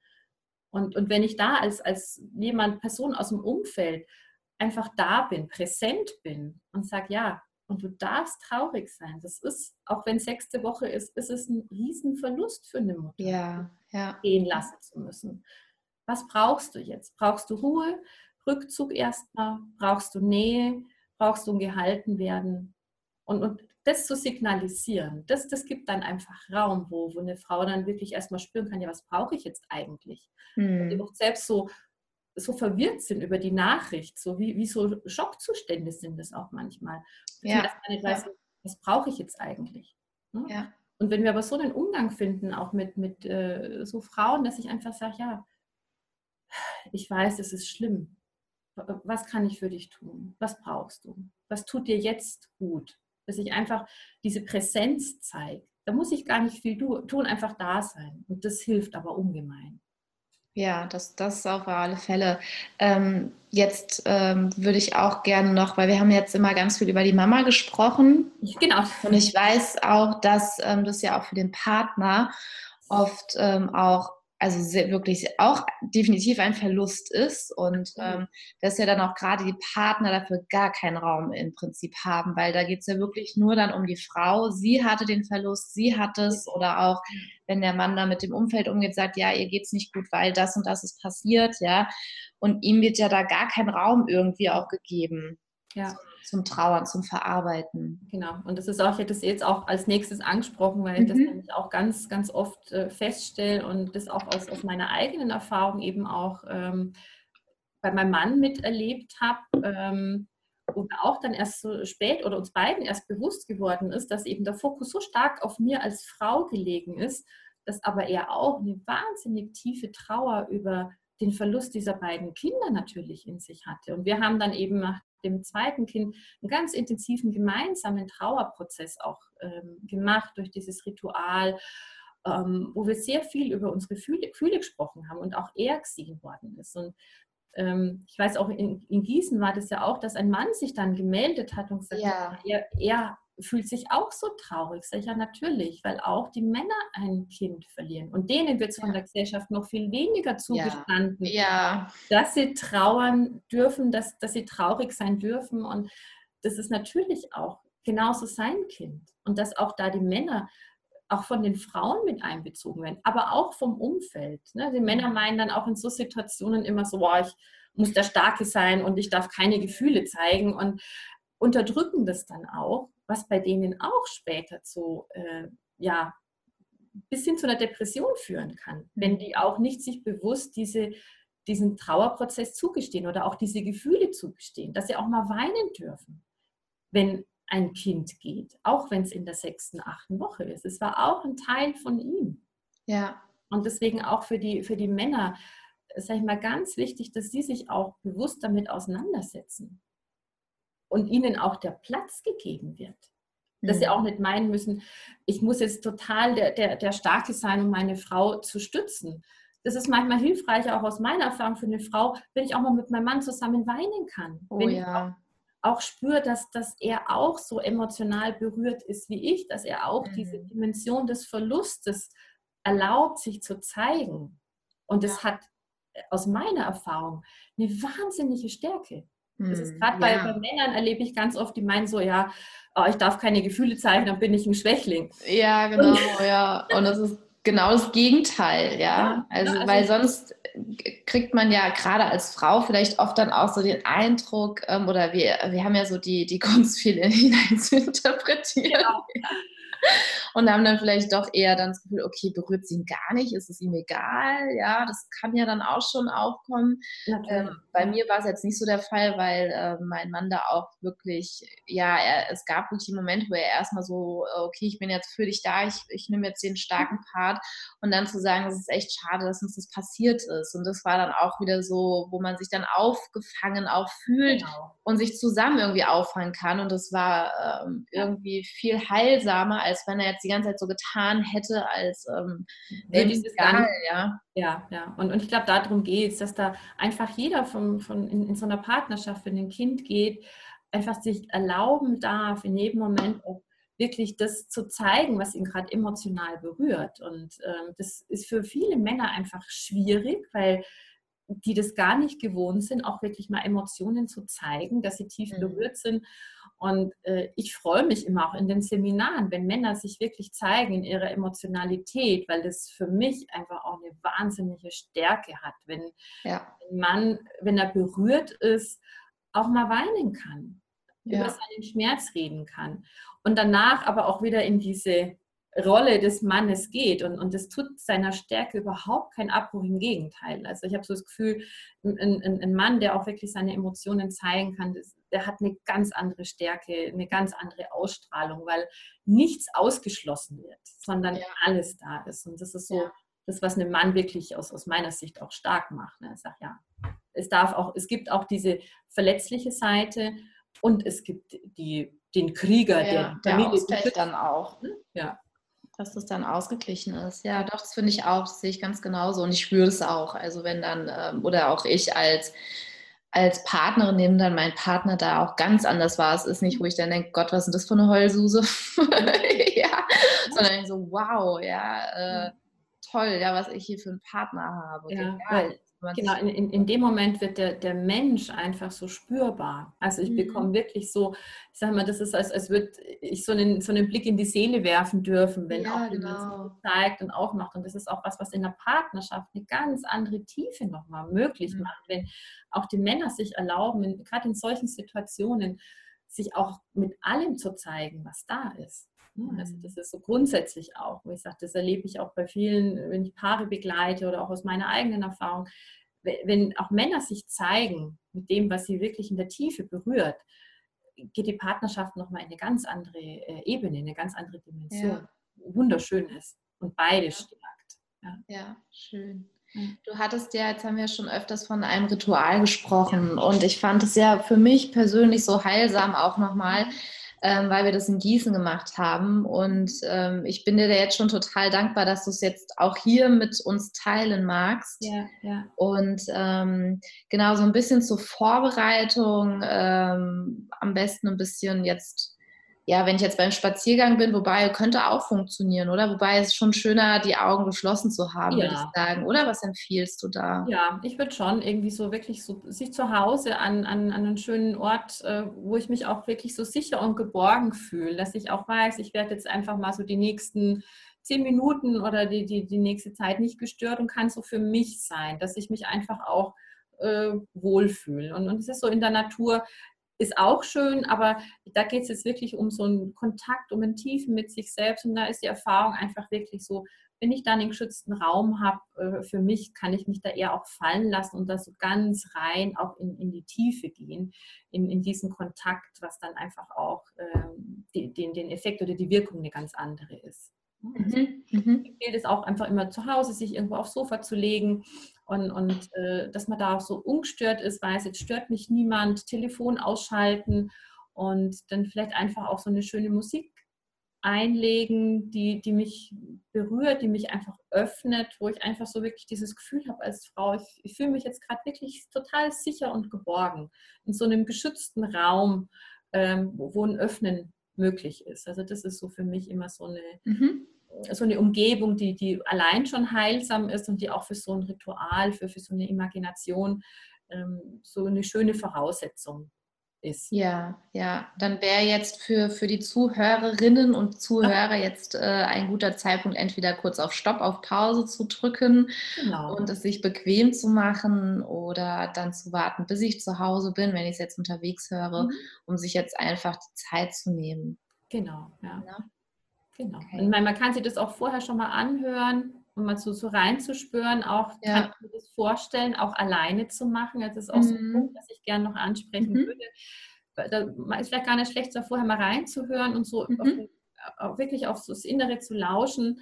Und, und wenn ich da als, als jemand, Person aus dem Umfeld einfach da bin, präsent bin und sage, ja, und du darfst traurig sein. Das ist, auch wenn sechste Woche ist, ist es ein Riesenverlust für eine Mutter, ja, ja. gehen lassen zu müssen. Was brauchst du jetzt? Brauchst du Ruhe, Rückzug erstmal? Brauchst du Nähe? Brauchst du ein gehalten werden? Und, und das zu signalisieren, das, das gibt dann einfach Raum, wo, wo eine Frau dann wirklich erstmal spüren kann, ja, was brauche ich jetzt eigentlich? Hm. Und die auch selbst so, so verwirrt sind über die Nachricht, so wie, wie so Schockzustände sind das auch manchmal. Ja. Ich nicht weiß, ja. was brauche ich jetzt eigentlich? Ne? Ja. Und wenn wir aber so einen Umgang finden, auch mit, mit äh, so Frauen, dass ich einfach sage, ja, ich weiß, es ist schlimm. Was kann ich für dich tun? Was brauchst du? Was tut dir jetzt gut? Dass ich einfach diese Präsenz zeige. Da muss ich gar nicht viel tun, einfach da sein. Und das hilft aber ungemein. Ja, das, das auf alle Fälle. Ähm, jetzt ähm, würde ich auch gerne noch, weil wir haben jetzt immer ganz viel über die Mama gesprochen. Genau. Und ich weiß auch, dass ähm, das ja auch für den Partner oft ähm, auch also sehr, wirklich auch definitiv ein Verlust ist und ähm, dass ja dann auch gerade die Partner dafür gar keinen Raum im Prinzip haben, weil da geht es ja wirklich nur dann um die Frau. Sie hatte den Verlust, sie hat es oder auch wenn der Mann da mit dem Umfeld umgeht, sagt, ja, ihr geht es nicht gut, weil das und das ist passiert, ja. Und ihm wird ja da gar kein Raum irgendwie auch gegeben. Ja zum Trauern, zum Verarbeiten. Genau, und das ist auch, ich hätte es jetzt auch als nächstes angesprochen, weil mhm. ich das nämlich auch ganz, ganz oft äh, feststelle und das auch aus, aus meiner eigenen Erfahrung eben auch ähm, bei meinem Mann miterlebt habe. Ähm, wo auch dann erst so spät oder uns beiden erst bewusst geworden ist, dass eben der Fokus so stark auf mir als Frau gelegen ist, dass aber er auch eine wahnsinnig tiefe Trauer über den Verlust dieser beiden Kinder natürlich in sich hatte. Und wir haben dann eben nach dem zweiten Kind einen ganz intensiven gemeinsamen Trauerprozess auch ähm, gemacht durch dieses Ritual, ähm, wo wir sehr viel über unsere Gefühle, Gefühle, gesprochen haben und auch er gesehen worden ist. Und ähm, ich weiß auch, in, in, Gießen war das ja auch, dass ein Mann sich dann gemeldet hat und gesagt ja. hat, er, er fühlt sich auch so traurig. Sag ich, ja, natürlich, weil auch die Männer ein Kind verlieren. Und denen wird es von der Gesellschaft noch viel weniger zugestanden, ja. dass sie trauern dürfen, dass, dass sie traurig sein dürfen. Und das ist natürlich auch genauso sein Kind. Und dass auch da die Männer auch von den Frauen mit einbezogen werden, aber auch vom Umfeld. Ne? Die Männer meinen dann auch in so Situationen immer so, boah, ich muss der Starke sein und ich darf keine Gefühle zeigen und unterdrücken das dann auch was bei denen auch später zu, äh, ja, bis hin zu einer Depression führen kann, wenn mhm. die auch nicht sich bewusst diese, diesen Trauerprozess zugestehen oder auch diese Gefühle zugestehen, dass sie auch mal weinen dürfen, wenn ein Kind geht, auch wenn es in der sechsten, achten Woche ist. Es war auch ein Teil von ihm. Ja. Und deswegen auch für die, für die Männer, sage ich mal, ganz wichtig, dass sie sich auch bewusst damit auseinandersetzen und ihnen auch der Platz gegeben wird. Dass mhm. sie auch nicht meinen müssen, ich muss jetzt total der, der, der Starke sein, um meine Frau zu stützen. Das ist manchmal hilfreich, auch aus meiner Erfahrung für eine Frau, wenn ich auch mal mit meinem Mann zusammen weinen kann. Oh, wenn ja auch spüre, dass, dass er auch so emotional berührt ist wie ich, dass er auch mhm. diese Dimension des Verlustes erlaubt, sich zu zeigen. Und es ja. hat äh, aus meiner Erfahrung eine wahnsinnige Stärke. Das ist mhm. gerade bei, ja. bei, Männern erlebe ich ganz oft, die meinen so, ja, oh, ich darf keine Gefühle zeigen, dann bin ich ein Schwächling. Ja, genau, ja. Und das ist genau das Gegenteil, ja. ja also, also, weil sonst kriegt man ja gerade als Frau vielleicht oft dann auch so den Eindruck, ähm, oder wir, wir haben ja so die, die Kunst, viel hinein zu interpretieren. Genau. Und haben dann vielleicht doch eher dann das Gefühl, okay, berührt sie ihn gar nicht, ist es ihm egal, ja, das kann ja dann auch schon aufkommen. Ähm, bei mir war es jetzt nicht so der Fall, weil äh, mein Mann da auch wirklich, ja, er, es gab wirklich Momente, wo er erstmal so, äh, okay, ich bin jetzt für dich da, ich, ich nehme jetzt den starken Part und dann zu sagen, es ist echt schade, dass uns das passiert ist. Und das war dann auch wieder so, wo man sich dann aufgefangen auch fühlt genau. und sich zusammen irgendwie auffangen kann. Und das war ähm, irgendwie viel heilsamer, als wenn er jetzt die ganze Zeit so getan hätte, als ähm, nee, dieses gar ja. Ja, ja. Und, und ich glaube, darum geht es, dass da einfach jeder von, von in, in so einer Partnerschaft, wenn ein Kind geht, einfach sich erlauben darf, in jedem Moment auch wirklich das zu zeigen, was ihn gerade emotional berührt. Und ähm, das ist für viele Männer einfach schwierig, weil die das gar nicht gewohnt sind, auch wirklich mal Emotionen zu zeigen, dass sie tief mhm. berührt sind. Und äh, ich freue mich immer auch in den Seminaren, wenn Männer sich wirklich zeigen in ihrer Emotionalität, weil das für mich einfach auch eine wahnsinnige Stärke hat, wenn ja. ein Mann, wenn er berührt ist, auch mal weinen kann, ja. über seinen Schmerz reden kann und danach aber auch wieder in diese Rolle des Mannes geht. Und, und das tut seiner Stärke überhaupt keinen Abbruch, im Gegenteil. Also ich habe so das Gefühl, ein, ein, ein, Mann, der auch wirklich seine Emotionen zeigen kann, das, der hat eine ganz andere Stärke, eine ganz andere Ausstrahlung, weil nichts ausgeschlossen wird, sondern ja. alles da ist. Und das ist so ja. das, was einen Mann wirklich aus, aus meiner Sicht auch stark macht. Ne? Ich sage, ja, es darf auch, es gibt auch diese verletzliche Seite und es gibt die, den Krieger, ja, der, der Familie dann auch. Ja dass das dann ausgeglichen ist. Ja, doch, das finde ich auch, das sehe ich ganz genauso und ich spüre es auch. Also wenn dann, ähm, oder auch ich als, als Partnerin, neben dann mein Partner da auch ganz anders war. Es ist nicht, wo ich dann denke, Gott, was ist denn das für eine Heulsuse? ja, sondern so, wow, ja, äh, toll, ja, was ich hier für einen Partner habe. Ja, weil Genau, in, in, in, dem Moment wird der, der Mensch einfach so spürbar. Also ich mhm. bekomme wirklich so, ich sage mal, das ist, als, als würde ich so einen, so einen Blick in die Seele werfen dürfen, wenn ja, auch genau. so zeigt und auch macht. Und das ist auch was, was in der Partnerschaft eine ganz andere Tiefe nochmal möglich mhm. macht, wenn auch die Männer sich erlauben, gerade in solchen Situationen, sich auch mit allem zu zeigen, was da ist. Also mhm. das ist so grundsätzlich auch, wo ich sage, das erlebe ich auch bei vielen, wenn ich Paare begleite oder auch aus meiner eigenen Erfahrung, wenn auch Männer sich zeigen mit dem, was sie wirklich in der Tiefe berührt, geht die Partnerschaft nochmal in eine ganz andere äh, Ebene, in eine ganz andere Dimension. Ja. Wunderschön ist und beide ja. stärkt. Ja, ja schön. Du hattest ja, jetzt haben wir schon öfters von einem Ritual gesprochen und ich fand es ja für mich persönlich so heilsam auch nochmal, ähm, weil wir das in Gießen gemacht haben. Und ähm, ich bin dir da jetzt schon total dankbar, dass du es jetzt auch hier mit uns teilen magst. Ja, ja. Und ähm, genau so ein bisschen zur Vorbereitung, ähm, am besten ein bisschen jetzt ja, wenn ich jetzt beim Spaziergang bin, wobei könnte auch funktionieren, oder? Wobei es schon schöner, die Augen geschlossen zu haben, ja. würde ich sagen. Oder was empfiehlst du da? Ja, ich würde schon irgendwie so wirklich so sich zu Hause an, an, an einen schönen Ort, äh, wo ich mich auch wirklich so sicher und geborgen fühle, dass ich auch weiß, ich werde jetzt einfach mal so die nächsten zehn Minuten oder die, die, die nächste Zeit nicht gestört und kann so für mich sein, dass ich mich einfach auch äh, wohlfühle. Und, und es ist so in der Natur, ist auch schön, aber da geht es jetzt wirklich um so einen Kontakt, um einen Tiefen mit sich selbst und da ist die Erfahrung einfach wirklich so wenn ich dann einen geschützten Raum habe, äh, für mich kann ich mich da eher auch fallen lassen und da so ganz rein auch in, in die Tiefe gehen, in, in diesen Kontakt, was dann einfach auch ähm, den, den Effekt oder die Wirkung eine ganz andere ist. Mhm. mhm. Gilt es auch einfach immer zu Hause, sich irgendwo aufs Sofa zu legen und, und äh, dass man da auch so ungestört ist, weiß, jetzt stört mich niemand, Telefon ausschalten und dann vielleicht einfach auch so eine schöne Musik einlegen, die, die mich berührt, die mich einfach öffnet, wo ich einfach so wirklich dieses Gefühl habe als Frau, ich, ich fühle mich jetzt gerade wirklich total sicher und geborgen in so einem geschützten Raum, ähm, wo, wo, ein Öffnen möglich ist. Also das ist so für mich immer so eine, mhm. so eine Umgebung, die, die allein schon heilsam ist und die auch für so ein Ritual, für, für so eine Imagination ähm, so eine schöne Voraussetzung ist. Ja, ja, dann wäre jetzt für, für die Zuhörerinnen und Zuhörer jetzt äh, ein guter Zeitpunkt, entweder kurz auf Stopp, auf Pause zu drücken genau. und es sich bequem zu machen oder dann zu warten, bis ich zu Hause bin, wenn ich es jetzt unterwegs höre, mhm. um sich jetzt einfach die Zeit zu nehmen. Genau, ja. ja? Genau. Okay. Und man kann sich das auch vorher schon mal anhören mal so, so reinzuspüren, auch ja. kann ich mir das vorstellen, auch alleine zu machen. Das ist auch mhm. so ein mhm. Punkt, was ich gerne noch ansprechen mhm. würde. Da ist vielleicht gar nicht schlecht, da vorher mal reinzuhören und so mhm. auf, wirklich auf so das Innere zu lauschen.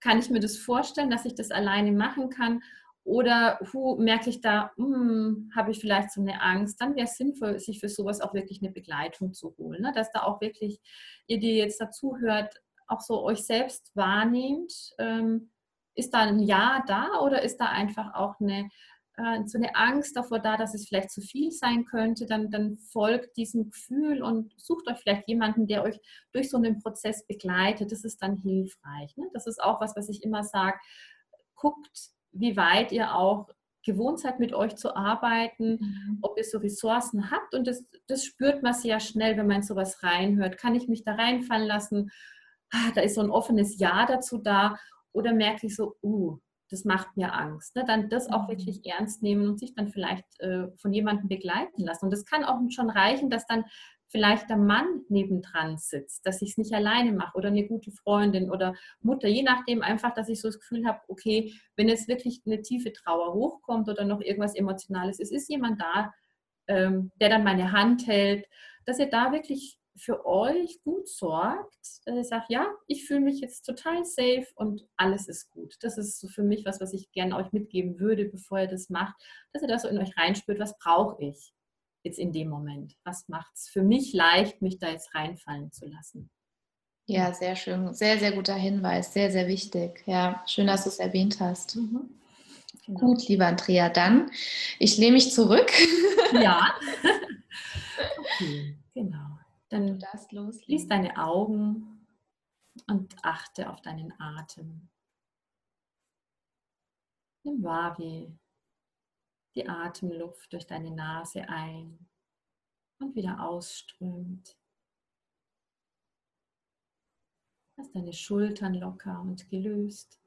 Kann ich mir das vorstellen, dass ich das alleine machen kann? Oder hu, merke ich da, hm, habe ich vielleicht so eine Angst? Dann wäre es sinnvoll, sich für sowas auch wirklich eine Begleitung zu holen. Ne? Dass da auch wirklich ihr, die jetzt dazu hört, auch so euch selbst wahrnehmt. Ähm, ist da ein Ja da oder ist da einfach auch eine, äh, so eine Angst davor da, dass es vielleicht zu viel sein könnte? Dann, dann folgt diesem Gefühl und sucht euch vielleicht jemanden, der euch durch so einen Prozess begleitet. Das ist dann hilfreich. Ne? Das ist auch was, was ich immer sage. Guckt, wie weit ihr auch gewohnt seid, mit euch zu arbeiten, mhm. ob ihr so Ressourcen habt. Und das, das spürt man sehr schnell, wenn man sowas reinhört. Kann ich mich da reinfallen lassen? Ah, da ist so ein offenes Ja dazu da. Oder merke ich so, uh, das macht mir Angst. Ne? Dann das auch mhm. wirklich ernst nehmen und sich dann vielleicht äh, von jemandem begleiten lassen. Und das kann auch schon reichen, dass dann vielleicht der Mann nebendran sitzt, dass ich es nicht alleine mache oder eine gute Freundin oder Mutter, je nachdem einfach, dass ich so das Gefühl habe, okay, wenn jetzt wirklich eine tiefe Trauer hochkommt oder noch irgendwas Emotionales ist, ist jemand da, ähm, der dann meine Hand hält, dass ihr da wirklich für euch gut sorgt, dass ich sage, ja, ich fühle mich jetzt total safe und alles ist gut. Das ist so für mich was, was ich gerne euch mitgeben würde, bevor ihr das macht, dass ihr das so in euch reinspürt, was brauche ich jetzt in dem Moment? Was macht es für mich leicht, mich da jetzt reinfallen zu lassen? Ja, sehr schön. Sehr, sehr guter Hinweis. Sehr, sehr wichtig. Ja, schön, dass du es erwähnt hast. Mhm. Genau. Gut, liebe Andrea, dann ich lehne mich zurück. Ja. okay, genau. Dann schließ deine Augen und achte auf deinen Atem. Nimm wahr, wie die Atemluft durch deine Nase ein und wieder ausströmt. Lass deine Schultern locker und gelöst.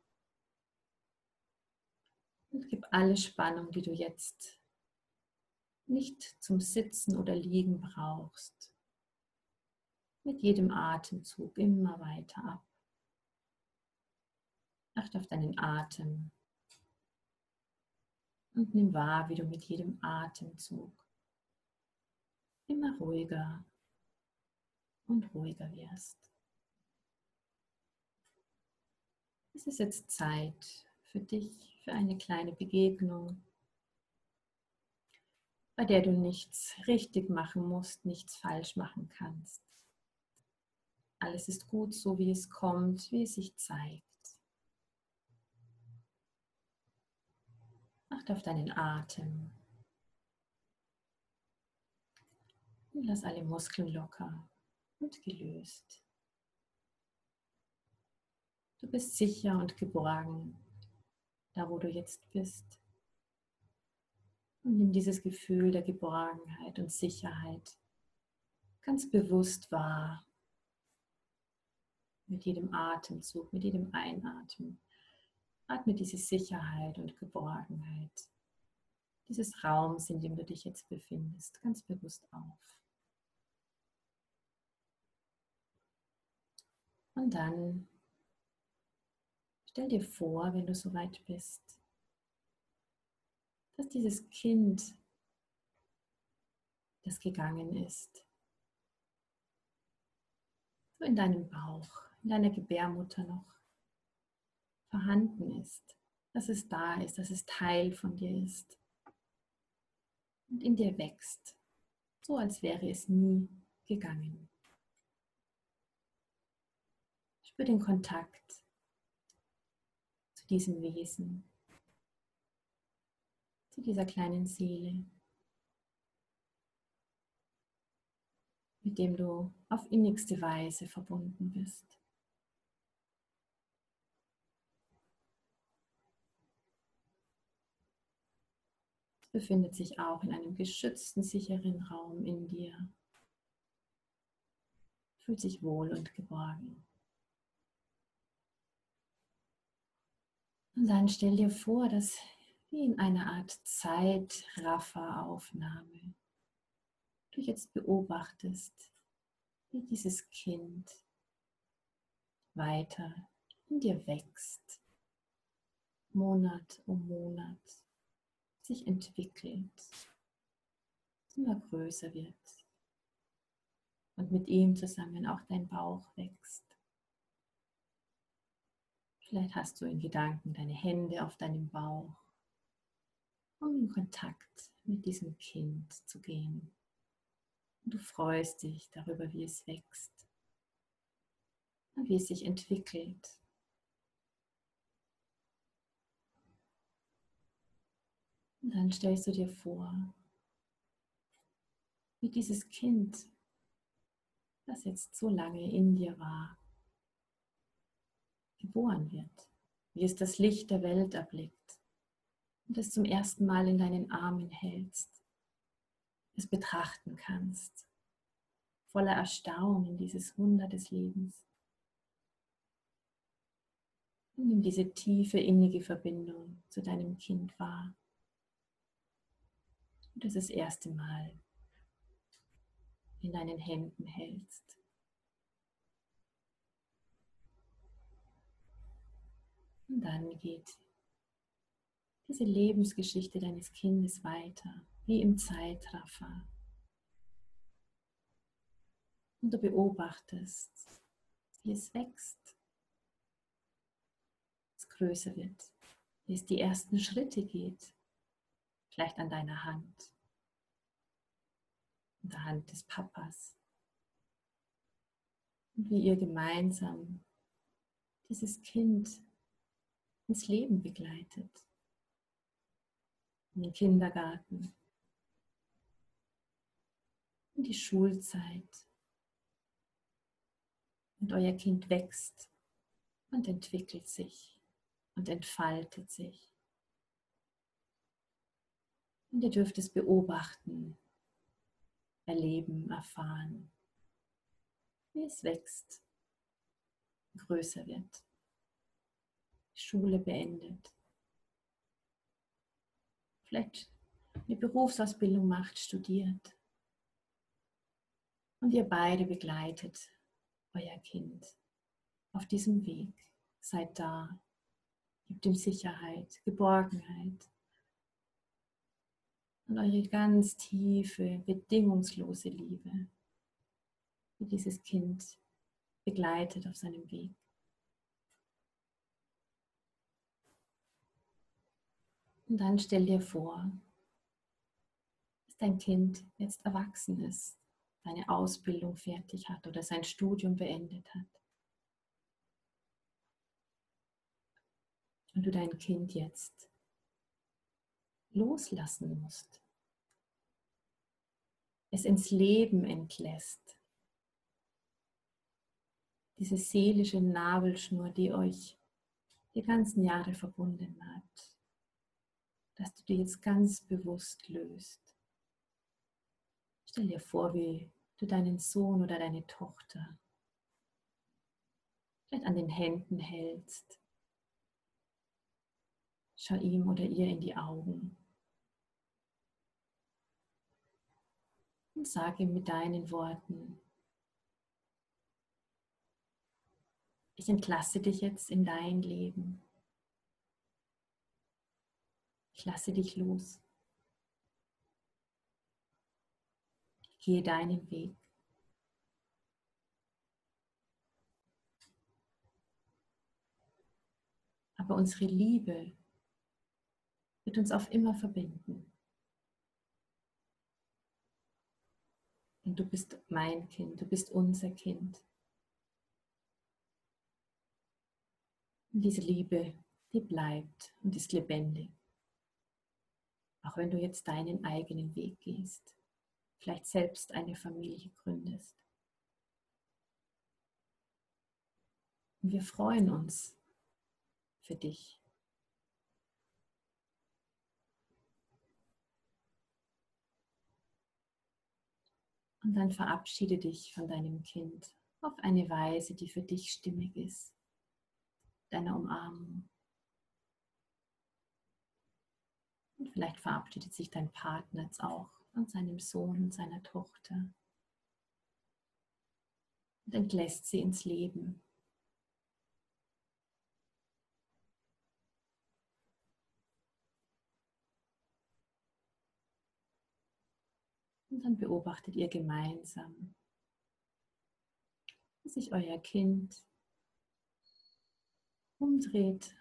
Und gib alle Spannung, die du jetzt nicht zum Sitzen oder Liegen brauchst, mit jedem Atemzug immer weiter ab. Achte auf deinen Atem und nimm wahr, wie du mit jedem Atemzug immer ruhiger und ruhiger wirst. Es ist jetzt Zeit für dich, für eine kleine Begegnung, bei der du nichts richtig machen musst, nichts falsch machen kannst. Alles ist gut so, wie es kommt, wie es sich zeigt. Achte auf deinen Atem. Und lass alle Muskeln locker und gelöst. Du bist sicher und geborgen, da wo du jetzt bist. Und nimm dieses Gefühl der Geborgenheit und Sicherheit ganz bewusst wahr mit jedem Atemzug, mit jedem Einatmen. Atme diese Sicherheit und Geborgenheit dieses Raums, in dem du dich jetzt befindest, ganz bewusst auf. Und dann Stell dir vor, wenn du so weit bist, dass dieses Kind, das gegangen ist, so in deinem Bauch, in deiner Gebärmutter noch vorhanden ist, dass es da ist, dass es Teil von dir ist und in dir wächst, so als wäre es nie gegangen. Spür den Kontakt zu diesem Wesen, zu dieser kleinen Seele, mit dem du auf innigste Weise verbunden bist. Befindet sich auch in einem geschützten, sicheren Raum in dir. Fühlt sich wohl und geborgen. Und dann stell dir vor, dass wie in einer Art Zeitrafferaufnahme du jetzt beobachtest, wie dieses Kind weiter in dir wächst, Monat um Monat sich entwickelt, immer größer wird und mit ihm zusammen auch dein Bauch wächst. Vielleicht hast du in Gedanken deine Hände auf deinem Bauch, um in Kontakt mit diesem Kind zu gehen. Und du freust dich darüber, wie es wächst und wie es sich entwickelt. Und dann stellst du dir vor, wie dieses Kind, das jetzt so lange in dir war, geboren wird, wie es das Licht der Welt erblickt und es zum ersten Mal in deinen Armen hältst, es betrachten kannst, voller Erstaunen dieses Wunder des Lebens. Und nimm diese tiefe, innige Verbindung zu deinem Kind wahr. Und das das erste Mal in deinen Händen hältst. Und dann geht diese Lebensgeschichte deines Kindes weiter, wie im Zeitraffer. Und du beobachtest, wie es wächst, es größer wird, wie es die ersten Schritte geht, vielleicht an deiner Hand, an der Hand des Papas. Wie ihr gemeinsam dieses Kind ins Leben begleitet. In den Kindergarten, in die Schulzeit. Und euer Kind wächst und entwickelt sich und entfaltet sich. Und ihr dürft es beobachten, erleben, erfahren, wie es wächst, größer wird. Schule beendet. Vielleicht eine Berufsausbildung macht, studiert. Und ihr beide begleitet euer Kind auf diesem Weg. Seid da, gebt ihm Sicherheit, Geborgenheit und eure ganz tiefe, bedingungslose Liebe, die dieses Kind begleitet auf seinem Weg. Und dann stell dir vor, dass dein Kind jetzt erwachsen ist, seine Ausbildung fertig hat oder sein Studium beendet hat. Und du dein Kind jetzt loslassen musst. Es ins Leben entlässt. Diese seelische Nabelschnur, die euch die ganzen Jahre verbunden hat dass du dir jetzt ganz bewusst löst. Stell dir vor, wie du deinen Sohn oder deine Tochter vielleicht an den Händen hältst. Schau ihm oder ihr in die Augen. und sage mit deinen Worten, ich entlasse dich jetzt in dein Leben. Ich lasse dich los. Ich gehe deinen Weg. Aber unsere Liebe wird uns auf immer verbinden. Denn du bist mein Kind, du bist unser Kind. Und diese Liebe, die bleibt und ist lebendig. Auch wenn du jetzt deinen eigenen Weg gehst, vielleicht selbst eine Familie gründest. Und wir freuen uns für dich. Und dann verabschiede dich von deinem Kind auf eine Weise, die für dich stimmig ist. Deiner Umarmung. Und vielleicht verabschiedet sich dein Partner jetzt auch von seinem Sohn und seiner Tochter und entlässt sie ins Leben. Und dann beobachtet ihr gemeinsam, wie sich euer Kind umdreht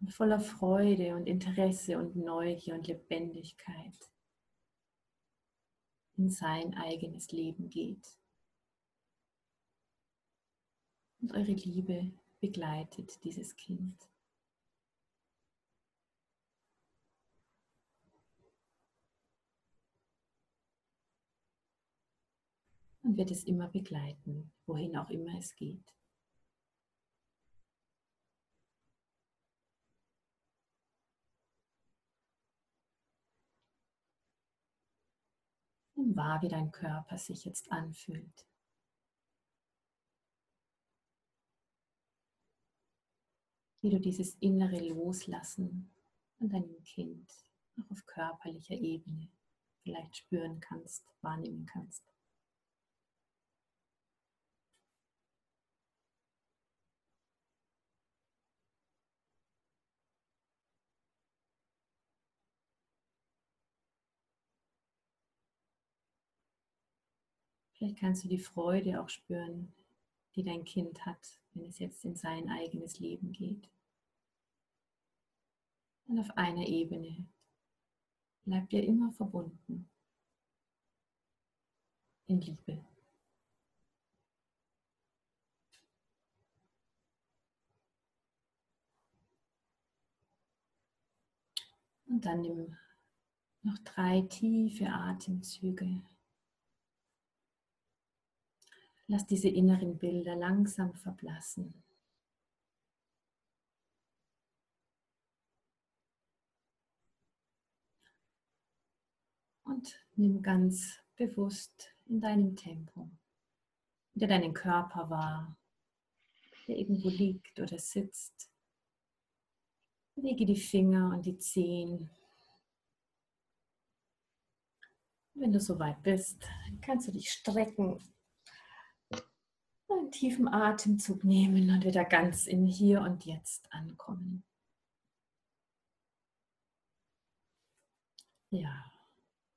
und voller Freude und Interesse und Neugier und Lebendigkeit in sein eigenes Leben geht. Und eure Liebe begleitet dieses Kind. Und wird es immer begleiten, wohin auch immer es geht. Nimm wahr, wie dein Körper sich jetzt anfühlt. Wie du dieses innere Loslassen von deinem Kind auch auf körperlicher Ebene vielleicht spüren kannst, wahrnehmen kannst. Vielleicht kannst du die Freude auch spüren, die dein Kind hat, wenn es jetzt in sein eigenes Leben geht. Und auf einer Ebene bleibt ihr immer verbunden in Liebe. Und dann nimm noch drei tiefe Atemzüge Lass diese inneren Bilder langsam verblassen. Und nimm ganz bewusst in deinem Tempo wieder deinen Körper wahr, der irgendwo liegt oder sitzt. Bewege die Finger und die Zehen. Wenn du soweit bist, kannst du dich strecken einen tiefen Atemzug nehmen und wieder ganz in Hier und Jetzt ankommen. Ja,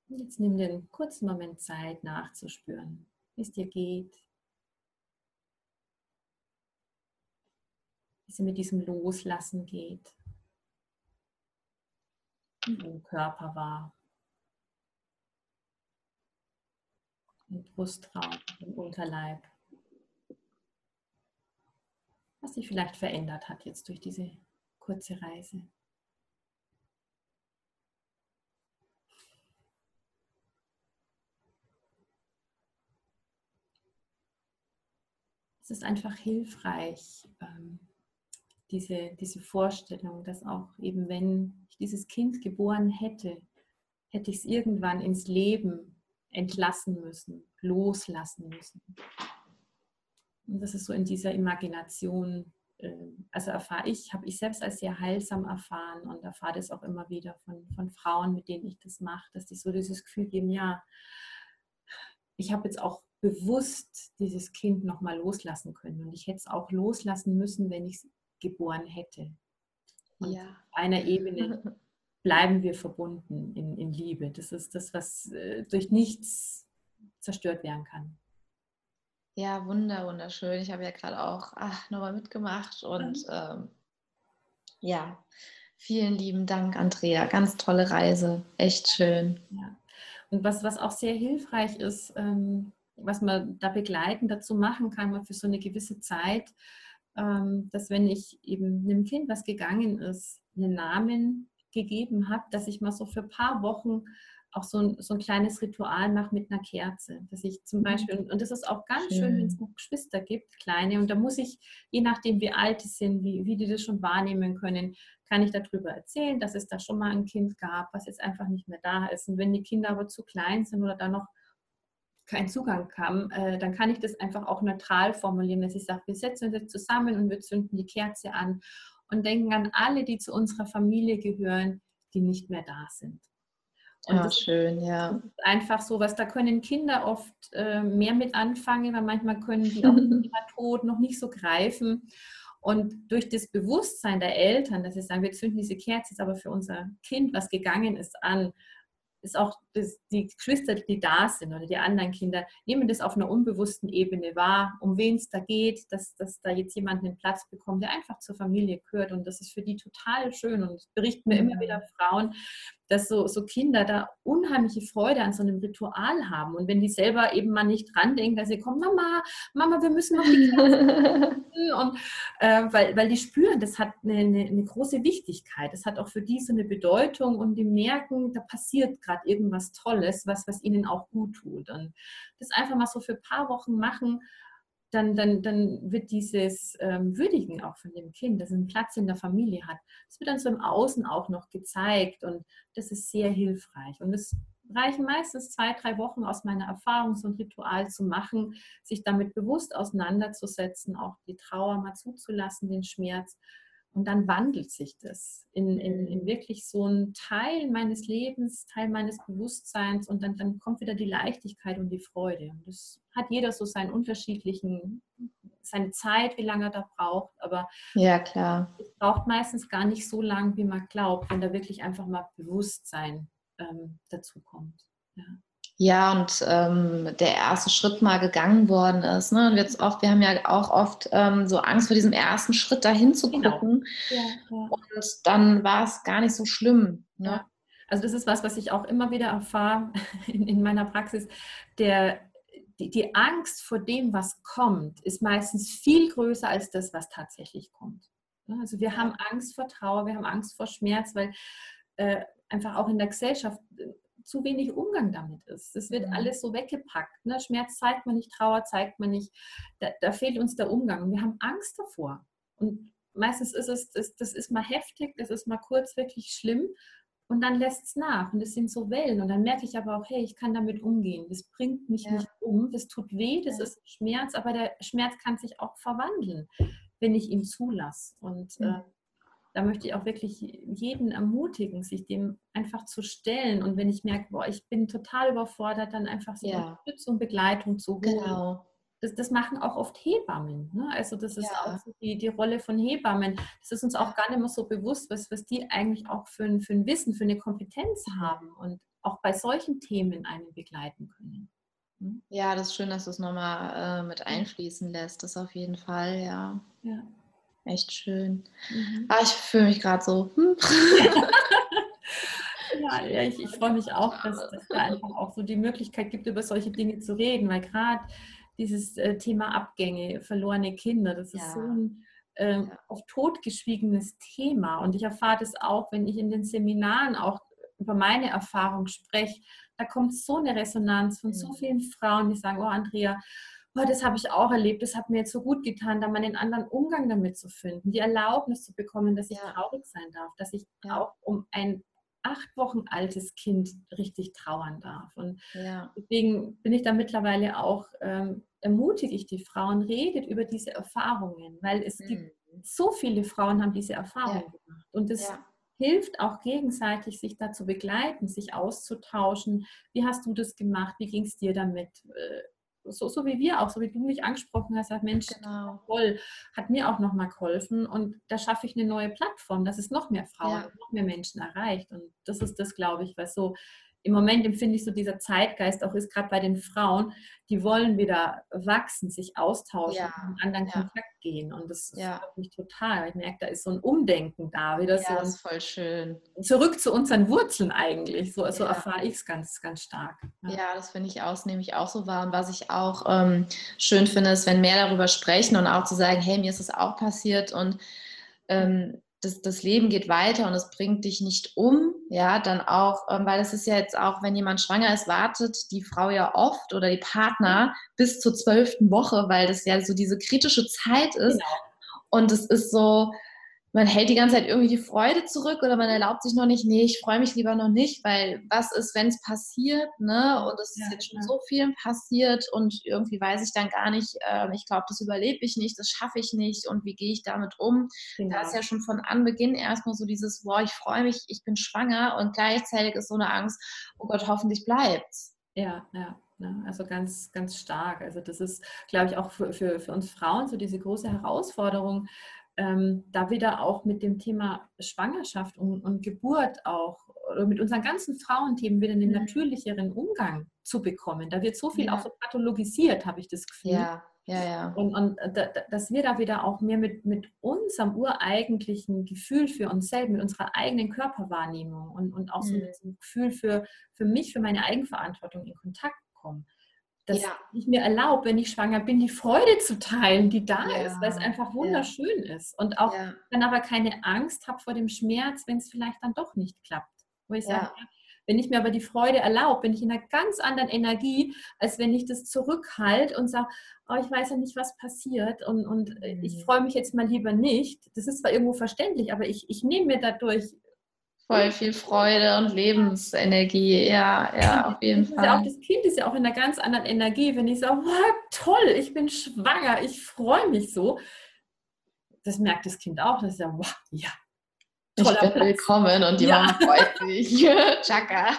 jetzt nimm dir einen kurzen Moment Zeit nachzuspüren, wie es dir geht. Wie es mit diesem Loslassen geht. Im Körper war. Im Brustraum, im Unterleib was sich vielleicht verändert hat jetzt durch diese kurze Reise. Es ist einfach hilfreich, ähm, diese, diese Vorstellung, dass auch eben wenn ich dieses Kind geboren hätte, hätte ich es irgendwann ins Leben entlassen müssen, loslassen müssen. Und das ist so in dieser Imagination, ähm, also erfahre ich, habe ich selbst als sehr heilsam erfahren und erfahre das auch immer wieder von, von Frauen, mit denen ich das mache, dass die so dieses Gefühl geben, ja, ich habe jetzt auch bewusst dieses Kind nochmal loslassen können und ich hätte es auch loslassen müssen, wenn ich es geboren hätte. Und ja. auf einer Ebene bleiben wir verbunden in, in Liebe. Das ist das, was äh, durch nichts zerstört werden kann. Ja, wunder, wunderschön. Ich habe ja gerade auch nochmal mitgemacht und mhm. ähm, ja, vielen lieben Dank, Andrea. Ganz tolle Reise. Echt schön. Ja. Und was, was auch sehr hilfreich ist, ähm, was man da begleitend dazu machen kann, man für so eine gewisse Zeit, ähm, dass wenn ich eben einem Kind, was gegangen ist, einen Namen gegeben habe, dass ich mal so für ein paar Wochen auch so ein, so ein kleines Ritual mache mit einer Kerze. Dass ich zum mhm. Beispiel, und das ist auch ganz schön, schön wenn es noch Geschwister gibt, kleine, und da muss ich, je nachdem wie alt die sind, wie, wie die das schon wahrnehmen können, kann ich darüber erzählen, dass es da schon mal ein Kind gab, was jetzt einfach nicht mehr da ist. Und wenn die Kinder aber zu klein sind oder da noch kein Zugang kam, äh, dann kann ich das einfach auch neutral formulieren, dass ich sage, wir setzen uns jetzt zusammen und wir zünden die Kerze an und denken an alle, die zu unserer Familie gehören, die nicht mehr da sind. Und ja, schön, ja. einfach so was, da können Kinder oft äh, mehr mit anfangen, weil manchmal können die auch Thema Tod noch nicht so greifen. Und durch das Bewusstsein der Eltern, dass sie sagen, wir zünden diese Kerze jetzt aber für unser Kind, was gegangen ist, an, ist auch das, die Geschwister, die da sind oder die anderen Kinder, nehmen das auf einer unbewussten Ebene wahr, um wen es da geht, dass, dass da jetzt jemand einen Platz bekommt, der einfach zur Familie gehört. Und das ist für die total schön. Und es berichten mir immer wieder Frauen, dass so, so Kinder da unheimliche Freude an so einem Ritual haben. Und wenn die selber eben mal nicht dran denken, dass sie kommen, Mama, Mama, wir müssen noch die Kerze und äh, weil, weil die spüren, das hat eine, eine, eine, große Wichtigkeit. Das hat auch für die so eine Bedeutung und die merken, da passiert gerade irgendwas Tolles, was, was ihnen auch gut tut. Und das einfach mal so für ein paar Wochen machen, dann, dann, dann wird dieses ähm, Würdigen auch von dem Kind, das einen Platz in der Familie hat, das wird dann so im Außen auch noch gezeigt und das ist sehr hilfreich. Und es reichen meistens zwei, drei Wochen aus meiner Erfahrung, so ein Ritual zu machen, sich damit bewusst auseinanderzusetzen, auch die Trauer mal zuzulassen, den Schmerz und dann wandelt sich das in, in, in, wirklich so einen Teil meines Lebens, Teil meines Bewusstseins und dann, dann kommt wieder die Leichtigkeit und die Freude. Und das hat jeder so seinen unterschiedlichen, seine Zeit, wie lange er da braucht. Aber ja, klar. es braucht meistens gar nicht so lang, wie man glaubt, wenn da wirklich einfach mal Bewusstsein ähm, dazu kommt. Ja. Ja, und ähm, der erste Schritt mal gegangen worden ist. Ne? Und jetzt oft, wir haben ja auch oft ähm, so Angst vor diesem ersten Schritt dahin zu genau. gucken. Ja, ja. Und dann war es gar nicht so schlimm. Ne? Ja. Also das ist was, was ich auch immer wieder erfahre in, in meiner Praxis. Der, die, die, Angst vor dem, was kommt, ist meistens viel größer als das, was tatsächlich kommt. Also wir haben Angst vor Trauer, wir haben Angst vor Schmerz, weil äh, einfach auch in der Gesellschaft zu wenig Umgang damit ist. Es wird mhm. alles so weggepackt. Ne? Schmerz zeigt man nicht, Trauer zeigt man nicht. Da, da, fehlt uns der Umgang. Und wir haben Angst davor. Und meistens ist es, das, das ist mal heftig, das ist mal kurz wirklich schlimm. Und dann lässt es nach. Und das sind so Wellen. Und dann merke ich aber auch, hey, ich kann damit umgehen. Das bringt mich ja. nicht um. Das tut weh, das ja. ist Schmerz. Aber der Schmerz kann sich auch verwandeln, wenn ich ihn zulasse. Und mhm. äh, da möchte ich auch wirklich jeden ermutigen, sich dem einfach zu stellen. Und wenn ich merke, boah, ich bin total überfordert, dann einfach so ja. Unterstützung, Begleitung zu holen. Genau. Das, das, machen auch oft Hebammen. Ne? Also das ist ja. auch so die, die Rolle von Hebammen. Das ist uns auch gar nicht mehr so bewusst, was, was die eigentlich auch für ein, für ein Wissen, für eine Kompetenz haben und auch bei solchen Themen einen begleiten können. Hm? Ja, das ist schön, dass du es nochmal äh, mit einfließen lässt. Das auf jeden Fall, ja. Ja. Echt schön. Mhm. Ah, ich fühle mich gerade so. Hm. ja, ja, ich, ich freue mich auch, dass es da einfach auch so die Möglichkeit gibt, über solche Dinge zu reden, weil gerade dieses äh, Thema Abgänge, verlorene Kinder, das ist ja. so ein äh, ja. auf totgeschwiegenes Thema. Und ich erfahre das auch, wenn ich in den Seminaren auch über meine Erfahrung spreche. Da kommt so eine Resonanz von so vielen Frauen, die sagen, oh Andrea, oh, das habe ich auch erlebt, das hat mir jetzt so gut getan, da mal einen anderen Umgang damit zu finden, die Erlaubnis zu bekommen, dass ich ja. traurig sein darf, dass ich ja. auch um ein acht Wochen altes Kind richtig trauern darf. Und ja. deswegen bin ich da mittlerweile auch, ähm, ermutige ich die Frauen, redet über diese Erfahrungen, weil es mhm. gibt so viele Frauen haben diese Erfahrungen gemacht. Und es hilft auch gegenseitig, sich da zu begleiten, sich auszutauschen. Wie hast du das gemacht? Wie ging es dir damit? So, so wie wir auch, so wie du mich angesprochen hast, sagt, Mensch, genau. toll, hat mir auch nochmal geholfen und da schaffe ich eine neue Plattform, dass es noch mehr Frauen, ja. noch mehr Menschen erreicht und das ist das, glaube ich, was so im Moment empfinde ich so dieser Zeitgeist auch ist gerade bei den Frauen, die wollen wieder wachsen, sich austauschen, ja. in anderen ja. Kontakt gehen. Und das ja. freut mich total. Ich merke, da ist so ein Umdenken da. Wieder ja, so das ist voll schön. Zurück zu unseren Wurzeln eigentlich. So, so erfahre ich es ganz, ganz stark. Ja, das finde ich auch, nehme ich auch so wahr. Und was ich auch ähm, schön finde, ist, wenn mehr darüber sprechen und auch zu sagen, hey, mir ist es auch passiert und ähm, das, das Leben geht weiter und es bringt dich nicht um, ja, dann auch, ähm, weil es ist ja jetzt auch, wenn jemand schwanger ist, wartet die Frau ja oft oder die Partner bis zur zwölften Woche, weil das ja so diese kritische Zeit ist. Genau. Und es ist so, man hält die ganze Zeit irgendwie die Freude zurück oder man erlaubt sich noch nicht, nee, ich freue mich lieber noch nicht, weil was ist, wenn es passiert, ne? Und es ja, ist jetzt schon ja. so viel passiert und irgendwie weiß ich dann gar nicht, äh, ich glaube, das überlebe ich nicht, das schaffe ich nicht und wie gehe ich damit um? Genau. Da ist ja schon von Anbeginn erstmal so dieses, boah, ich freue mich, ich bin schwanger und gleichzeitig ist so eine Angst, oh Gott, hoffentlich bleibt's. Ja, ja. Also ganz, ganz stark. Also das ist, glaube ich, auch für, für, für uns Frauen so diese große Herausforderung, ähm, da wieder auch mit dem Thema Schwangerschaft und, und Geburt auch oder mit unseren ganzen Frauenthemen wieder einen mhm. natürlicheren Umgang zu bekommen. Da wird so viel ja. auch so pathologisiert, habe ich das Gefühl. Ja, ja, ja. Und, und da, dass wir da wieder auch mehr mit, mit unserem ureigentlichen Gefühl für uns selbst, mit unserer eigenen Körperwahrnehmung und, und auch so mhm. mit diesem Gefühl für, für mich, für meine Eigenverantwortung in Kontakt kommen dass ja. ich mir erlaube, wenn ich schwanger bin, die Freude zu teilen, die da ja. ist, weil es einfach wunderschön ja. ist. Und auch dann aber keine Angst habe vor dem Schmerz, wenn es vielleicht dann doch nicht klappt. Wo ich sage, wenn ich mir aber die Freude erlaube, bin ich in einer ganz anderen Energie, als wenn ich das zurückhalte und sage, oh, ich weiß ja nicht, was passiert und, und mhm. ich freue mich jetzt mal lieber nicht. Das ist zwar irgendwo verständlich, aber ich, ich nehme mir dadurch voll viel Freude und Lebensenergie. Ja, ja, auf jeden Fall. Ja auch, das Kind ist ja auch in einer ganz anderen Energie, wenn ich sage, wow, toll, ich bin schwanger, ich freue mich so. Das merkt das Kind auch. Das ist ja, wow, ja. Ich bin Platz. willkommen und die ja. Mama freut sich. Chaka.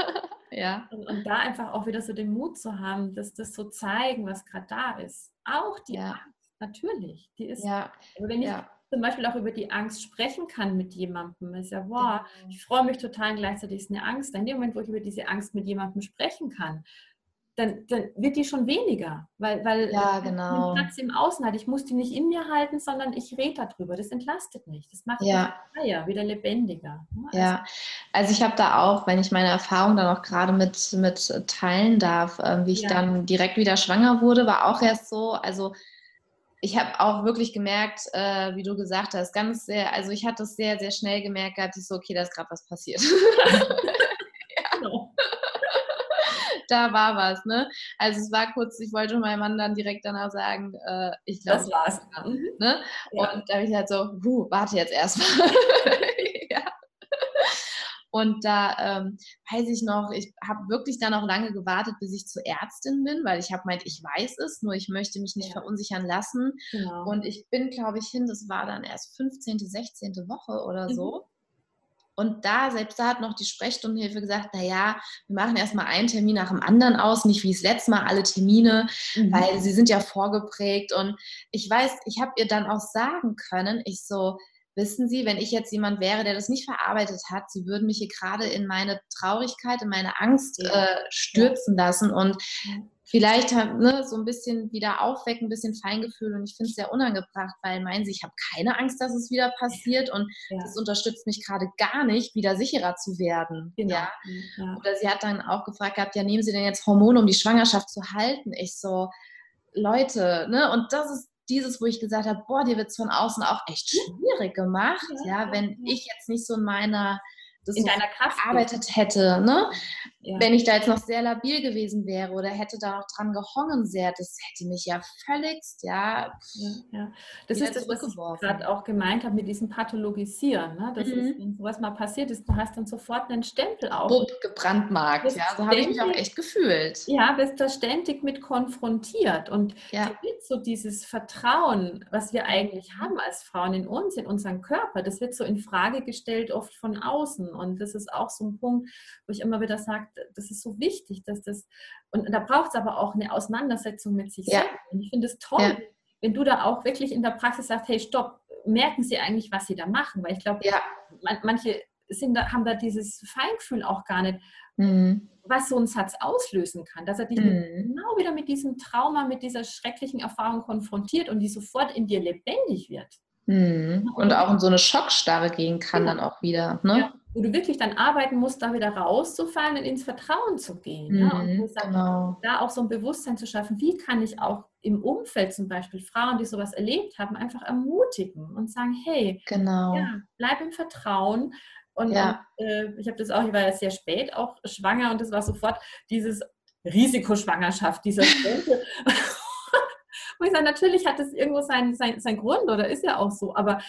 ja. Und, und, da einfach auch wieder so den Mut zu haben, dass das so zeigen, was gerade da ist. Auch die ja. Angst, natürlich. Die ist, ja. wenn ich ja zum Beispiel auch über die Angst sprechen kann mit jemandem. ist ja, genau. ich freue mich total und gleichzeitig ist eine Angst. In dem Moment, wo ich über diese Angst mit jemandem sprechen kann, dann, dann wird die schon weniger, weil, weil ja, genau. Platz im Außen hat. Ich muss die nicht in mir halten, sondern ich rede darüber. Das entlastet mich. Das macht ja. mich freier, wieder lebendiger. Also, ja, also ich habe da auch, wenn ich meine Erfahrung dann auch gerade mit, mit teilen darf, äh, wie ich ja. dann direkt wieder schwanger wurde, war auch erst so, also ich habe auch wirklich gemerkt, äh, wie du gesagt hast, ganz sehr, also ich hatte es sehr, sehr schnell gemerkt, gehabt, ich so, okay, da ist gerade was passiert. ja. Genau. da war was, ne? Also es war kurz, ich wollte meinem Mann dann direkt danach sagen, äh, ich glaube, das war's. Ne? Ja. Und da habe ich halt so, warte jetzt erstmal. Und da ähm, weiß ich noch, ich habe wirklich dann auch lange gewartet, bis ich zur Ärztin bin, weil ich habe meint, ich weiß es, nur ich möchte mich nicht ja. verunsichern lassen. Genau. Und ich bin, glaube ich, hin, das war dann erst 15., 16. Woche oder mhm. so. Und da, selbst da hat noch die Sprechstundenhilfe gesagt, naja, wir machen erstmal einen Termin nach dem anderen aus, nicht wie das letzte Mal alle Termine, mhm. weil sie sind ja vorgeprägt. Und ich weiß, ich habe ihr dann auch sagen können, ich so, wissen Sie, wenn ich jetzt jemand wäre, der das nicht verarbeitet hat, Sie würden mich hier gerade in meine Traurigkeit, in meine Angst äh, stürzen lassen und vielleicht ne, so ein bisschen wieder aufwecken, ein bisschen Feingefühl und ich finde es sehr unangebracht, weil meinen Sie, ich habe keine Angst, dass es wieder passiert und ja. das unterstützt mich gerade gar nicht, wieder sicherer zu werden. Genau. Ja? ja? Oder sie hat dann auch gefragt gehabt, ja, nehmen Sie denn jetzt Hormone, um die Schwangerschaft zu halten? Ich so, Leute, ne, und das ist dieses, wo ich gesagt habe, boah, dir wird es von außen auch echt schwierig gemacht, ja, ja wenn ich jetzt nicht so in meiner das in deiner Kraft gearbeitet hätte. Ne? Ja. Wenn ich da jetzt noch sehr labil gewesen wäre oder hätte da noch dran gehongen sehr, das hätte mich ja völligst, ja. ja, ja. Das ist das, was ich gerade auch gemeint habe mit diesem Pathologisieren. Ne? Das mhm. ist, wenn sowas mal passiert ist, du hast dann sofort einen Stempel auf. Bupp, gebrandmarkt, ja, so habe ich mich auch echt gefühlt. Ja, bist da ständig mit konfrontiert und ja. so dieses Vertrauen, was wir eigentlich haben als Frauen in uns, in unseren Körper, das wird so in Frage gestellt oft von außen und das ist auch so ein Punkt, wo ich immer wieder sage, das ist so wichtig, dass das, und da braucht es aber auch eine Auseinandersetzung mit sich Ja. selbst. Und ich finde es toll, Ja. wenn du da auch wirklich in der Praxis sagst, hey, stopp, merken Sie eigentlich, was Sie da machen? Weil ich glaube, Ja. man, manche sind da, haben da dieses Feingefühl auch gar nicht, Mhm. was so ein Satz auslösen kann, dass er dich Mhm. genau wieder mit diesem Trauma, mit dieser schrecklichen Erfahrung konfrontiert und die sofort in dir lebendig wird. Mhm. Und auch in so eine Schockstarre gehen kann Ja. dann auch wieder. Ne? Ja, wo du wirklich dann arbeiten musst, da wieder rauszufallen und ins Vertrauen zu gehen. Ja? Und Mhm. ich sage, Genau. da auch so ein Bewusstsein zu schaffen, wie kann ich auch im Umfeld zum Beispiel Frauen, die sowas erlebt haben, einfach ermutigen und sagen, hey, Genau. ja, bleib im Vertrauen. Und, Ja. und äh, ich habe das auch, ich war ja sehr spät auch schwanger und das war sofort dieses Risikoschwangerschaft, dieser. Wo ich sage, natürlich hat das irgendwo seinen sein, sein Grund oder ist ja auch so, aber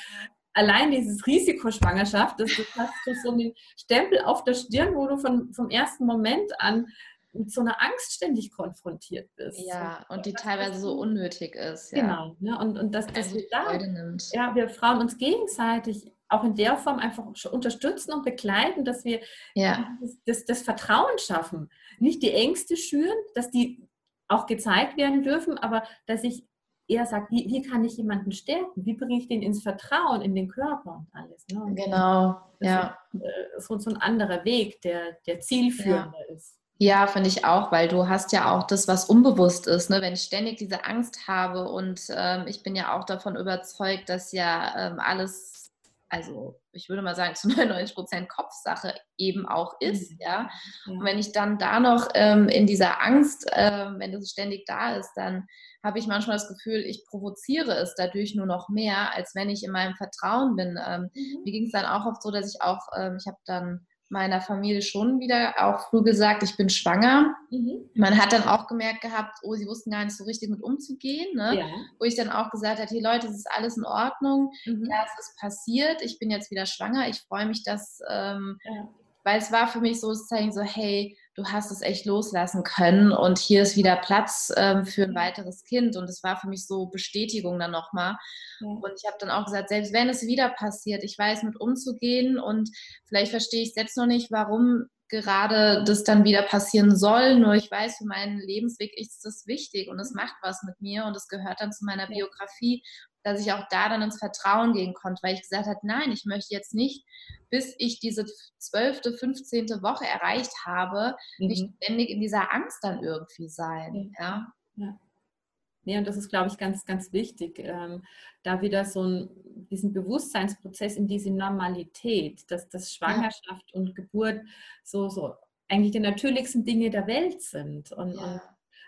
allein dieses Risikoschwangerschaft, das, das hast du so einen Stempel auf der Stirn, wo du von, vom ersten Moment an mit so einer Angst ständig konfrontiert bist. Ja, und die was teilweise so unnötig ist. Ja. Genau. Ne? Und, und dass, dass Also wir die da ja, wir Frauen uns gegenseitig auch in der Form einfach unterstützen und begleiten, dass wir Ja. das, das, das Vertrauen schaffen. Nicht die Ängste schüren, dass die auch gezeigt werden dürfen, aber dass ich eher sage, wie, wie kann ich jemanden stärken? Wie bringe ich den ins Vertrauen, in den Körper und alles? Ne? Und Genau. Ja. ist äh, so, so ein anderer Weg, der, der zielführender ist. Ja, finde ich auch, weil du hast ja auch das, was unbewusst ist. Ne? Wenn ich ständig diese Angst habe und ähm, ich bin ja auch davon überzeugt, dass ja ähm, alles, also ich würde mal sagen, zu 99 Prozent Kopfsache eben auch ist. Mhm. Ja? Und wenn ich dann da noch ähm, in dieser Angst, ähm, wenn das ständig da ist, dann habe ich manchmal das Gefühl, ich provoziere es dadurch nur noch mehr, als wenn ich in meinem Vertrauen bin. Ähm, Mhm. mir ging es dann auch oft so, dass ich auch, ähm, ich habe dann meiner Familie schon wieder auch früh gesagt, ich bin schwanger. Mhm. Man hat dann auch gemerkt gehabt, oh, sie wussten gar nicht so richtig mit umzugehen. Ne? Ja. Wo ich dann auch gesagt habe, hey Leute, es ist alles in Ordnung. Mhm. Ja, es ist passiert. Ich bin jetzt wieder schwanger. Ich freue mich, dass, ähm, Ja. weil es war für mich so das Zeichen, so hey, du hast es echt loslassen können und hier ist wieder Platz ähm, für ein weiteres Kind. Und es war für mich so Bestätigung dann nochmal. Ja. Und ich habe dann auch gesagt, selbst wenn es wieder passiert, ich weiß mit umzugehen und vielleicht verstehe ich selbst noch nicht, warum gerade das dann wieder passieren soll. Nur ich weiß, für meinen Lebensweg ist das wichtig und es macht was mit mir und es gehört dann zu meiner. Biografie, dass ich auch da dann ins Vertrauen gehen konnte, weil ich gesagt habe, nein, ich möchte jetzt nicht, bis ich diese zwölfte, 15. Woche erreicht habe, nicht Mhm. ständig in dieser Angst dann irgendwie sein. Ja. Nee, und das ist, glaube ich, ganz, ganz wichtig, ähm, da wieder so ein, diesen Bewusstseinsprozess in diese Normalität, dass das Schwangerschaft und Geburt so, so eigentlich die natürlichsten Dinge der Welt sind. Und, Ja. und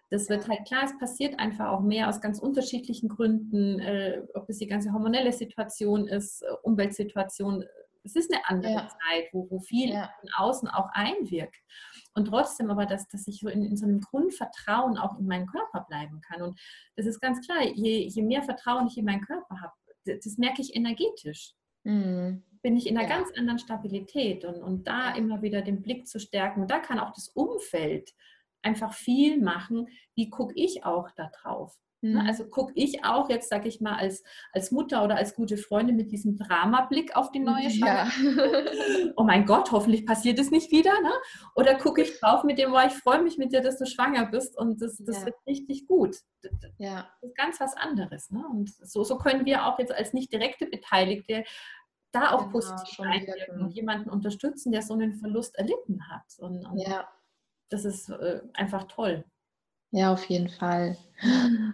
das wird halt klar, es passiert einfach auch mehr aus ganz unterschiedlichen Gründen, äh, ob es die ganze hormonelle Situation ist, äh, Umweltsituation. Es ist eine andere Ja. Zeit, wo, wo viel Ja. von außen auch einwirkt. Und trotzdem aber, dass, dass ich so in, in so einem Grundvertrauen auch in meinen Körper bleiben kann. Und das ist ganz klar, je, je mehr Vertrauen ich in meinen Körper habe, das, das merke ich energetisch. Mhm. Bin ich in einer Ja. ganz anderen Stabilität und, und da immer wieder den Blick zu stärken. Und da kann auch das Umfeld einfach viel machen. Wie gucke ich auch da drauf? Ne, Mhm. Also gucke ich auch jetzt, sage ich mal, als, als Mutter oder als gute Freundin mit diesem Dramablick auf die neue ja. Schwangerschaft. Oh mein Gott, hoffentlich passiert es nicht wieder. Ne? Oder gucke ich drauf mit dem, oh, ich freue mich mit dir, dass du schwanger bist und das, das Ja. wird richtig gut. Das ja. ist ganz was anderes. Ne? Und so, so können wir auch jetzt als nicht direkte Beteiligte da auch Genau, positiv einwirken wirken. und jemanden unterstützen, der so einen Verlust erlitten hat. Und, und ja. Das ist äh, einfach toll. Ja, auf jeden Fall.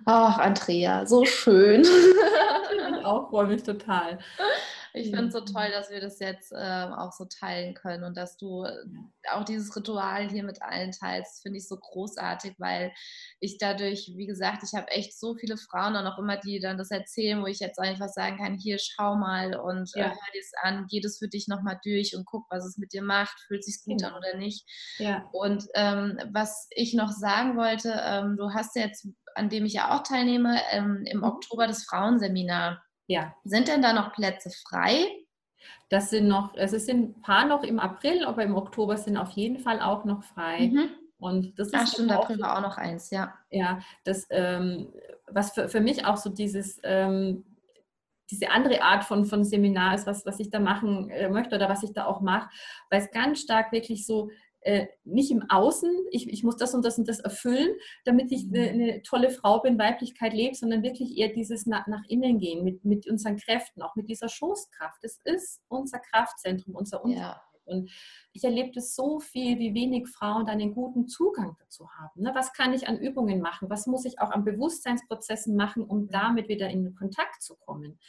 Ach, Andrea, so schön. Ich auch freue mich total. Ich finde es so toll, dass wir das jetzt ähm, auch so teilen können und dass du äh, auch dieses Ritual hier mit allen teilst, finde ich so großartig, weil ich dadurch, wie gesagt, ich habe echt so viele Frauen und auch immer, die dann das erzählen, wo ich jetzt einfach sagen kann, hier schau mal und äh, Ja. hör dir es an, geh das für dich nochmal durch und guck, was es mit dir macht, fühlt sich gut Genau. an oder nicht. Ja, Und ähm, was ich noch sagen wollte, ähm, du hast jetzt, an dem ich ja auch teilnehme, ähm, im Mhm. Oktober das Frauenseminar. Ja. Sind denn da noch Plätze frei? Das sind noch, also es sind ein paar noch im April, aber im Oktober sind auf jeden Fall auch noch frei. Mhm. Und das Ach, ist stimmt, auch April war auch noch eins, ja. Ja, das, ähm, was für, für mich auch so dieses, ähm, diese andere Art von, von Seminar ist, was, was ich da machen äh, möchte oder was ich da auch mache, weil es ganz stark wirklich so äh, nicht im Außen, ich, ich muss das und das und das erfüllen, damit ich eine, eine tolle Frau bin, Weiblichkeit lebe, sondern wirklich eher dieses nach, nach innen gehen, mit, mit unseren Kräften, auch mit dieser Schoßkraft. Das ist unser Kraftzentrum, unser Unser. Ja. Und ich erlebe das so viel, wie wenig Frauen dann einen guten Zugang dazu haben. Ne? Was kann ich an Übungen machen? Was muss ich auch an Bewusstseinsprozessen machen, um damit wieder in Kontakt zu kommen?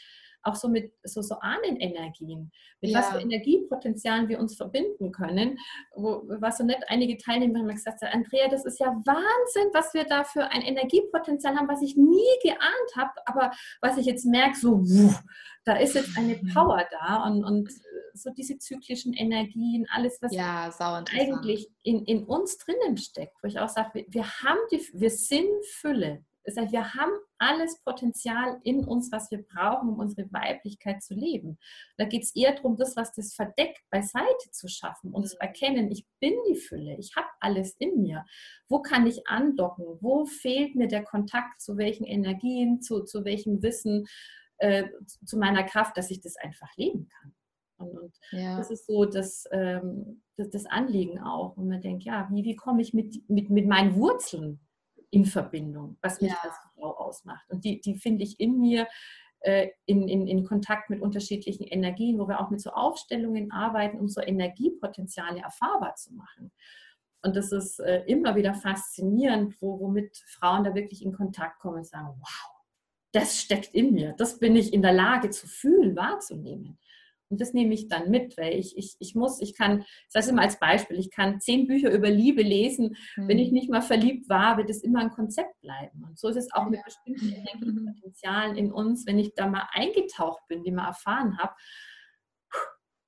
Auch so mit so, so Ahnenenergien, mit ja. was für Energiepotenzialen wir uns verbinden können. Wo, was so nett einige Teilnehmer haben gesagt, Andrea, das ist ja Wahnsinn, was wir da für ein Energiepotenzial haben, was ich nie geahnt habe, aber was ich jetzt merke, so, wuff, da ist jetzt eine mhm. Power da und, und so diese zyklischen Energien, alles, was ja, eigentlich in, in uns drinnen steckt, wo ich auch sage, wir, wir haben die, wir sind Fülle. Das heißt, wir haben alles Potenzial in uns, was wir brauchen, um unsere Weiblichkeit zu leben. Da geht es eher darum, das, was das verdeckt, beiseite zu schaffen und zu mhm. erkennen, ich bin die Fülle, ich habe alles in mir. Wo kann ich andocken? Wo fehlt mir der Kontakt zu welchen Energien, zu, zu welchem Wissen, äh, zu meiner Kraft, dass ich das einfach leben kann? Und, und ja. das ist so das, ähm, das, das, Anliegen auch. Und man denkt, ja, wie, wie komme ich mit, mit, mit meinen Wurzeln in Verbindung, was mich ja. als Frau ausmacht. Und die, die finde ich in mir äh, in, in, in Kontakt mit unterschiedlichen Energien, wo wir auch mit so Aufstellungen arbeiten, um so Energiepotenziale erfahrbar zu machen. Und das ist äh, immer wieder faszinierend, wo, womit Frauen da wirklich in Kontakt kommen und sagen, wow, das steckt in mir, das bin ich in der Lage zu fühlen, wahrzunehmen. Und das nehme ich dann mit, weil ich, ich, ich muss, ich kann, ich sage es immer als Beispiel, ich kann zehn Bücher über Liebe lesen. Mhm. Wenn ich nicht mal verliebt war, wird es immer ein Konzept bleiben. Und so ist es auch mit bestimmten Energiepotenzialen in uns. Wenn ich da mal eingetaucht bin, die mal erfahren habe,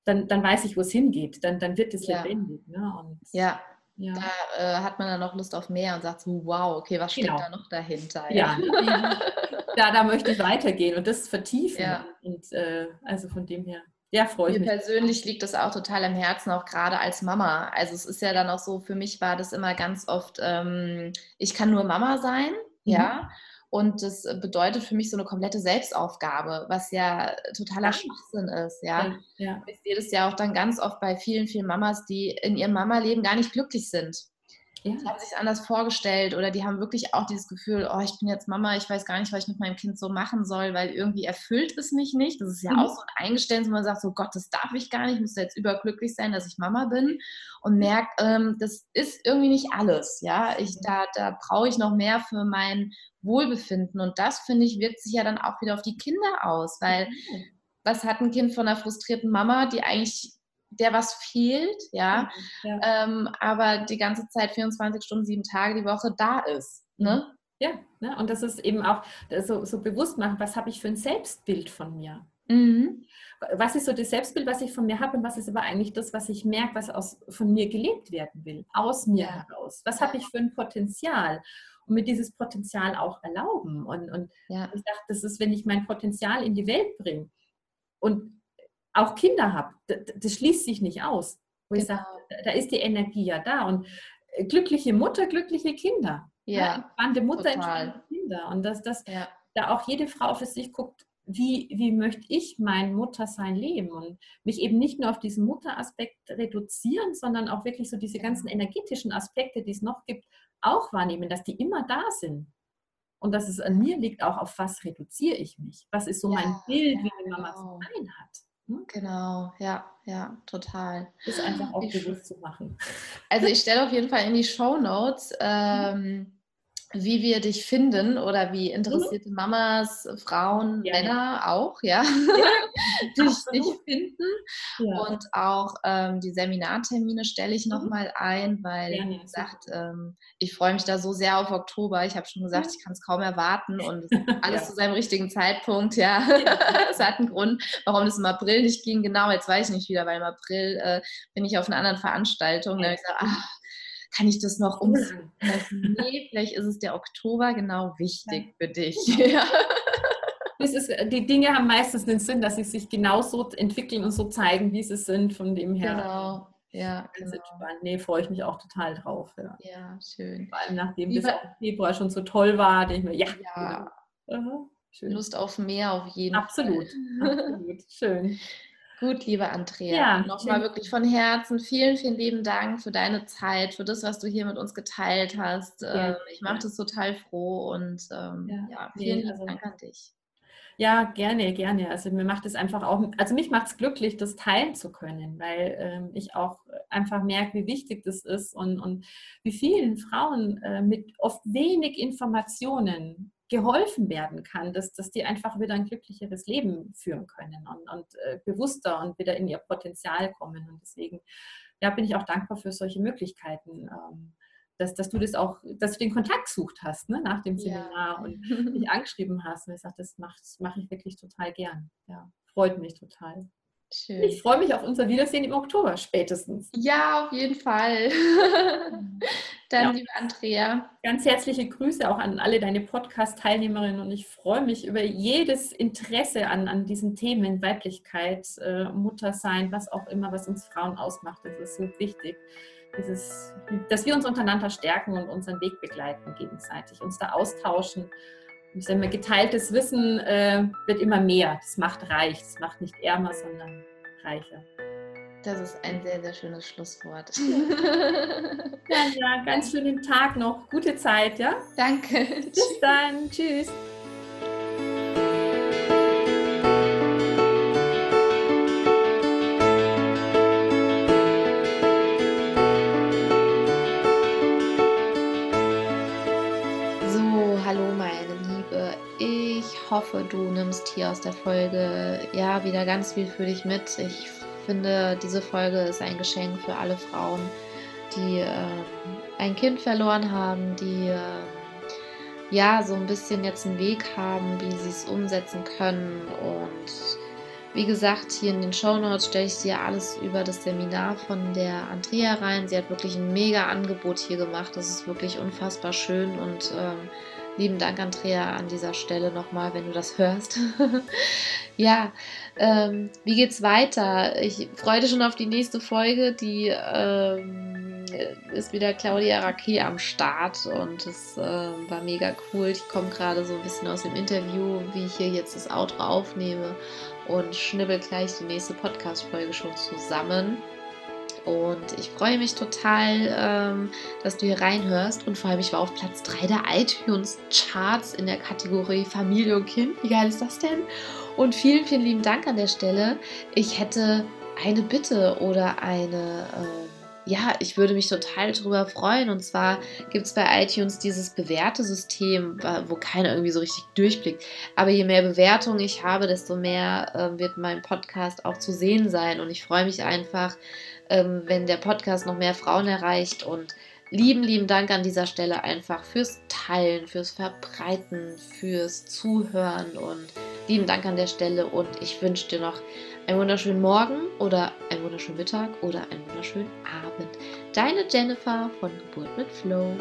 dann, dann weiß ich, wo es hingeht. Dann, dann wird es ja. lebendig. Ne? Und, ja. Ja. Da äh, hat man dann noch Lust auf mehr und sagt so, wow, okay, was steckt genau. da noch dahinter? Ja, ja. da, da möchte ich weitergehen und das vertiefen. Ja. Und äh, also von dem her. Ja, freue ich Mir mich. persönlich liegt das auch total am Herzen, auch gerade als Mama. Also es ist ja dann auch so, für mich war das immer ganz oft, ähm, ich kann nur Mama sein, mhm. ja. Und das bedeutet für mich so eine komplette Selbstaufgabe, was ja totaler Schwachsinn ist, ja. ja, ja. Ich sehe das ja auch dann ganz oft bei vielen, vielen Mamas, die in ihrem Mama-Leben gar nicht glücklich sind. Ja. Die haben sich anders vorgestellt oder die haben wirklich auch dieses Gefühl, oh, ich bin jetzt Mama, ich weiß gar nicht, was ich mit meinem Kind so machen soll, weil irgendwie erfüllt es mich nicht. Das ist ja mhm. auch so ein Eingeständnis, wo man sagt, so Gott, das darf ich gar nicht, ich muss jetzt überglücklich sein, dass ich Mama bin und merkt, ähm, das ist irgendwie nicht alles. Ja, ich, da, da brauche ich noch mehr für mein Wohlbefinden und das, finde ich, wirkt sich ja dann auch wieder auf die Kinder aus, weil was hat ein Kind von einer frustrierten Mama, die eigentlich der was fehlt, ja, ja. Ähm, aber die ganze Zeit 24 Stunden, sieben Tage die Woche da ist. Ne? Mhm. Ja, ne? und das ist eben auch so, so bewusst machen, was habe ich für ein Selbstbild von mir? Mhm. Was ist so das Selbstbild, was ich von mir habe und was ist aber eigentlich das, was ich merke, was aus, von mir gelebt werden will, aus mir ja. heraus? Was habe ich für ein Potenzial? Und mir dieses Potenzial auch erlauben. Und, und ja. ich dachte, das ist, wenn ich mein Potenzial in die Welt bringe und auch Kinder habe, das schließt sich nicht aus. Wo genau. ich sage, da ist die Energie ja da. Und äh, glückliche Mutter, glückliche Kinder. Ja. Entspannte Mutter, entspannte Kinder. Und dass das ja. da auch jede Frau für sich guckt, wie, wie möchte ich mein Muttersein leben und mich eben nicht nur auf diesen Mutteraspekt reduzieren, sondern auch wirklich so diese ganzen energetischen Aspekte, die es noch gibt, auch wahrnehmen, dass die immer da sind. Und dass es an mir liegt, auch auf was reduziere ich mich? Was ist so ja, mein Bild, wie eine Mama genau. zu sein hat? Hm? Genau, ja, ja, total. Das einfach auch ich, bewusst zu machen. Also ich stelle auf jeden Fall in die Show Notes mhm. ähm, wie wir dich finden oder wie interessierte mhm. Mamas, Frauen, ja. Männer auch, ja, ja dich, dich, finden. Ja. Und auch ähm, die Seminartermine stelle ich nochmal mhm. ein, weil, wie gesagt, ähm, ich freue mich da so sehr auf Oktober. Ich habe schon gesagt, ich kann es kaum erwarten und alles zu seinem richtigen Zeitpunkt, ja. Es hat einen Grund, warum es im April nicht ging. Genau, jetzt weiß ich nicht wieder, weil im April äh, bin ich auf einer anderen Veranstaltung. Da habe ich gesagt, ach, kann ich das noch umsetzen? nee, vielleicht ist es der Oktober genau wichtig ja. für dich. Ja. Das ist, die Dinge haben meistens den Sinn, dass sie sich genauso entwickeln und so zeigen, wie sie sind, von dem her. Genau. Ja, genau. entspannt. Nee, freue ich mich auch total drauf. Ja, ja schön. Vor allem nachdem Wie das Februar schon so toll war, denke ich mir, ja, ja. Genau. Lust auf mehr auf jeden Absolut. Fall. Absolut. Schön. Gut, liebe Andrea, ja, nochmal wirklich von Herzen vielen, vielen lieben Dank für deine Zeit, für das, was du hier mit uns geteilt hast. Ja, ähm, ich mache das total froh und ähm, ja, vielen also, Dank an dich. Ja, gerne, gerne. Also mir macht es einfach auch, also mich macht es glücklich, das teilen zu können, weil ähm, ich auch einfach merke, wie wichtig das ist und, und wie vielen Frauen äh, mit oft wenig Informationen geholfen werden kann, dass, dass die einfach wieder ein glücklicheres Leben führen können und, und äh, bewusster und wieder in ihr Potenzial kommen. Und deswegen ja, bin ich auch dankbar für solche Möglichkeiten. Ähm, dass, dass du das auch, dass du den Kontakt gesucht hast ne, nach dem Seminar ja. und mich angeschrieben hast. Und ich sage, das mache mach ich wirklich total gern. Ja, freut mich total. Schön. Ich freue mich auf unser Wiedersehen im Oktober spätestens. Ja, auf jeden Fall. Dann, ja. liebe Andrea. Ganz herzliche Grüße auch an alle deine Podcast-Teilnehmerinnen und ich freue mich über jedes Interesse an, an diesen Themen Weiblichkeit, äh, Muttersein, was auch immer, was uns Frauen ausmacht. Das ist so wichtig. Dieses, dass wir uns untereinander stärken und unseren Weg begleiten gegenseitig, uns da austauschen ich sage mal, geteiltes Wissen äh, wird immer mehr. Das macht reich. Das macht nicht ärmer, sondern reicher. Das ist ein sehr, sehr schönes Schlusswort. ja, ja, ganz schönen Tag noch. Gute Zeit, ja? Danke. Bis dann. Tschüss. Hoffe, du nimmst hier aus der Folge ja wieder ganz viel für dich mit. Ich finde, diese Folge ist ein Geschenk für alle Frauen, die äh, ein Kind verloren haben, die äh, ja so ein bisschen jetzt einen Weg haben, wie sie es umsetzen können. Und wie gesagt, hier in den Show Notes stelle ich dir alles über das Seminar von der Andrea rein. Sie hat wirklich ein mega Angebot hier gemacht. Das ist wirklich unfassbar schön und ähm, Lieben Dank, Andrea, an dieser Stelle nochmal, wenn du das hörst. ja, ähm, wie geht's weiter? Ich freue mich schon auf die nächste Folge. Die ähm, ist wieder Claudia Raquet am Start und es äh, war mega cool. Ich komme gerade so ein bisschen aus dem Interview, wie ich hier jetzt das Outro aufnehme und schnibbel gleich die nächste Podcast-Folge schon zusammen. Und ich freue mich total, ähm, dass du hier reinhörst. Und vor allem, ich war auf Platz 3 der iTunes-Charts in der Kategorie Familie und Kind. Wie geil ist das denn? Und vielen, vielen lieben Dank an der Stelle. Ich hätte eine Bitte oder eine. Äh, ja, ich würde mich total darüber freuen. Und zwar gibt es bei iTunes dieses Bewertesystem, wo keiner irgendwie so richtig durchblickt. Aber je mehr Bewertungen ich habe, desto mehr äh, wird mein Podcast auch zu sehen sein. Und ich freue mich einfach, ähm, wenn der Podcast noch mehr Frauen erreicht. Und lieben, lieben Dank an dieser Stelle einfach fürs Teilen, fürs Verbreiten, fürs Zuhören und lieben Dank an der Stelle. Und ich wünsche dir noch einen wunderschönen Morgen oder einen wunderschönen Mittag oder einen wunderschönen Abend. Deine Jennifer von Geburt mit Flow.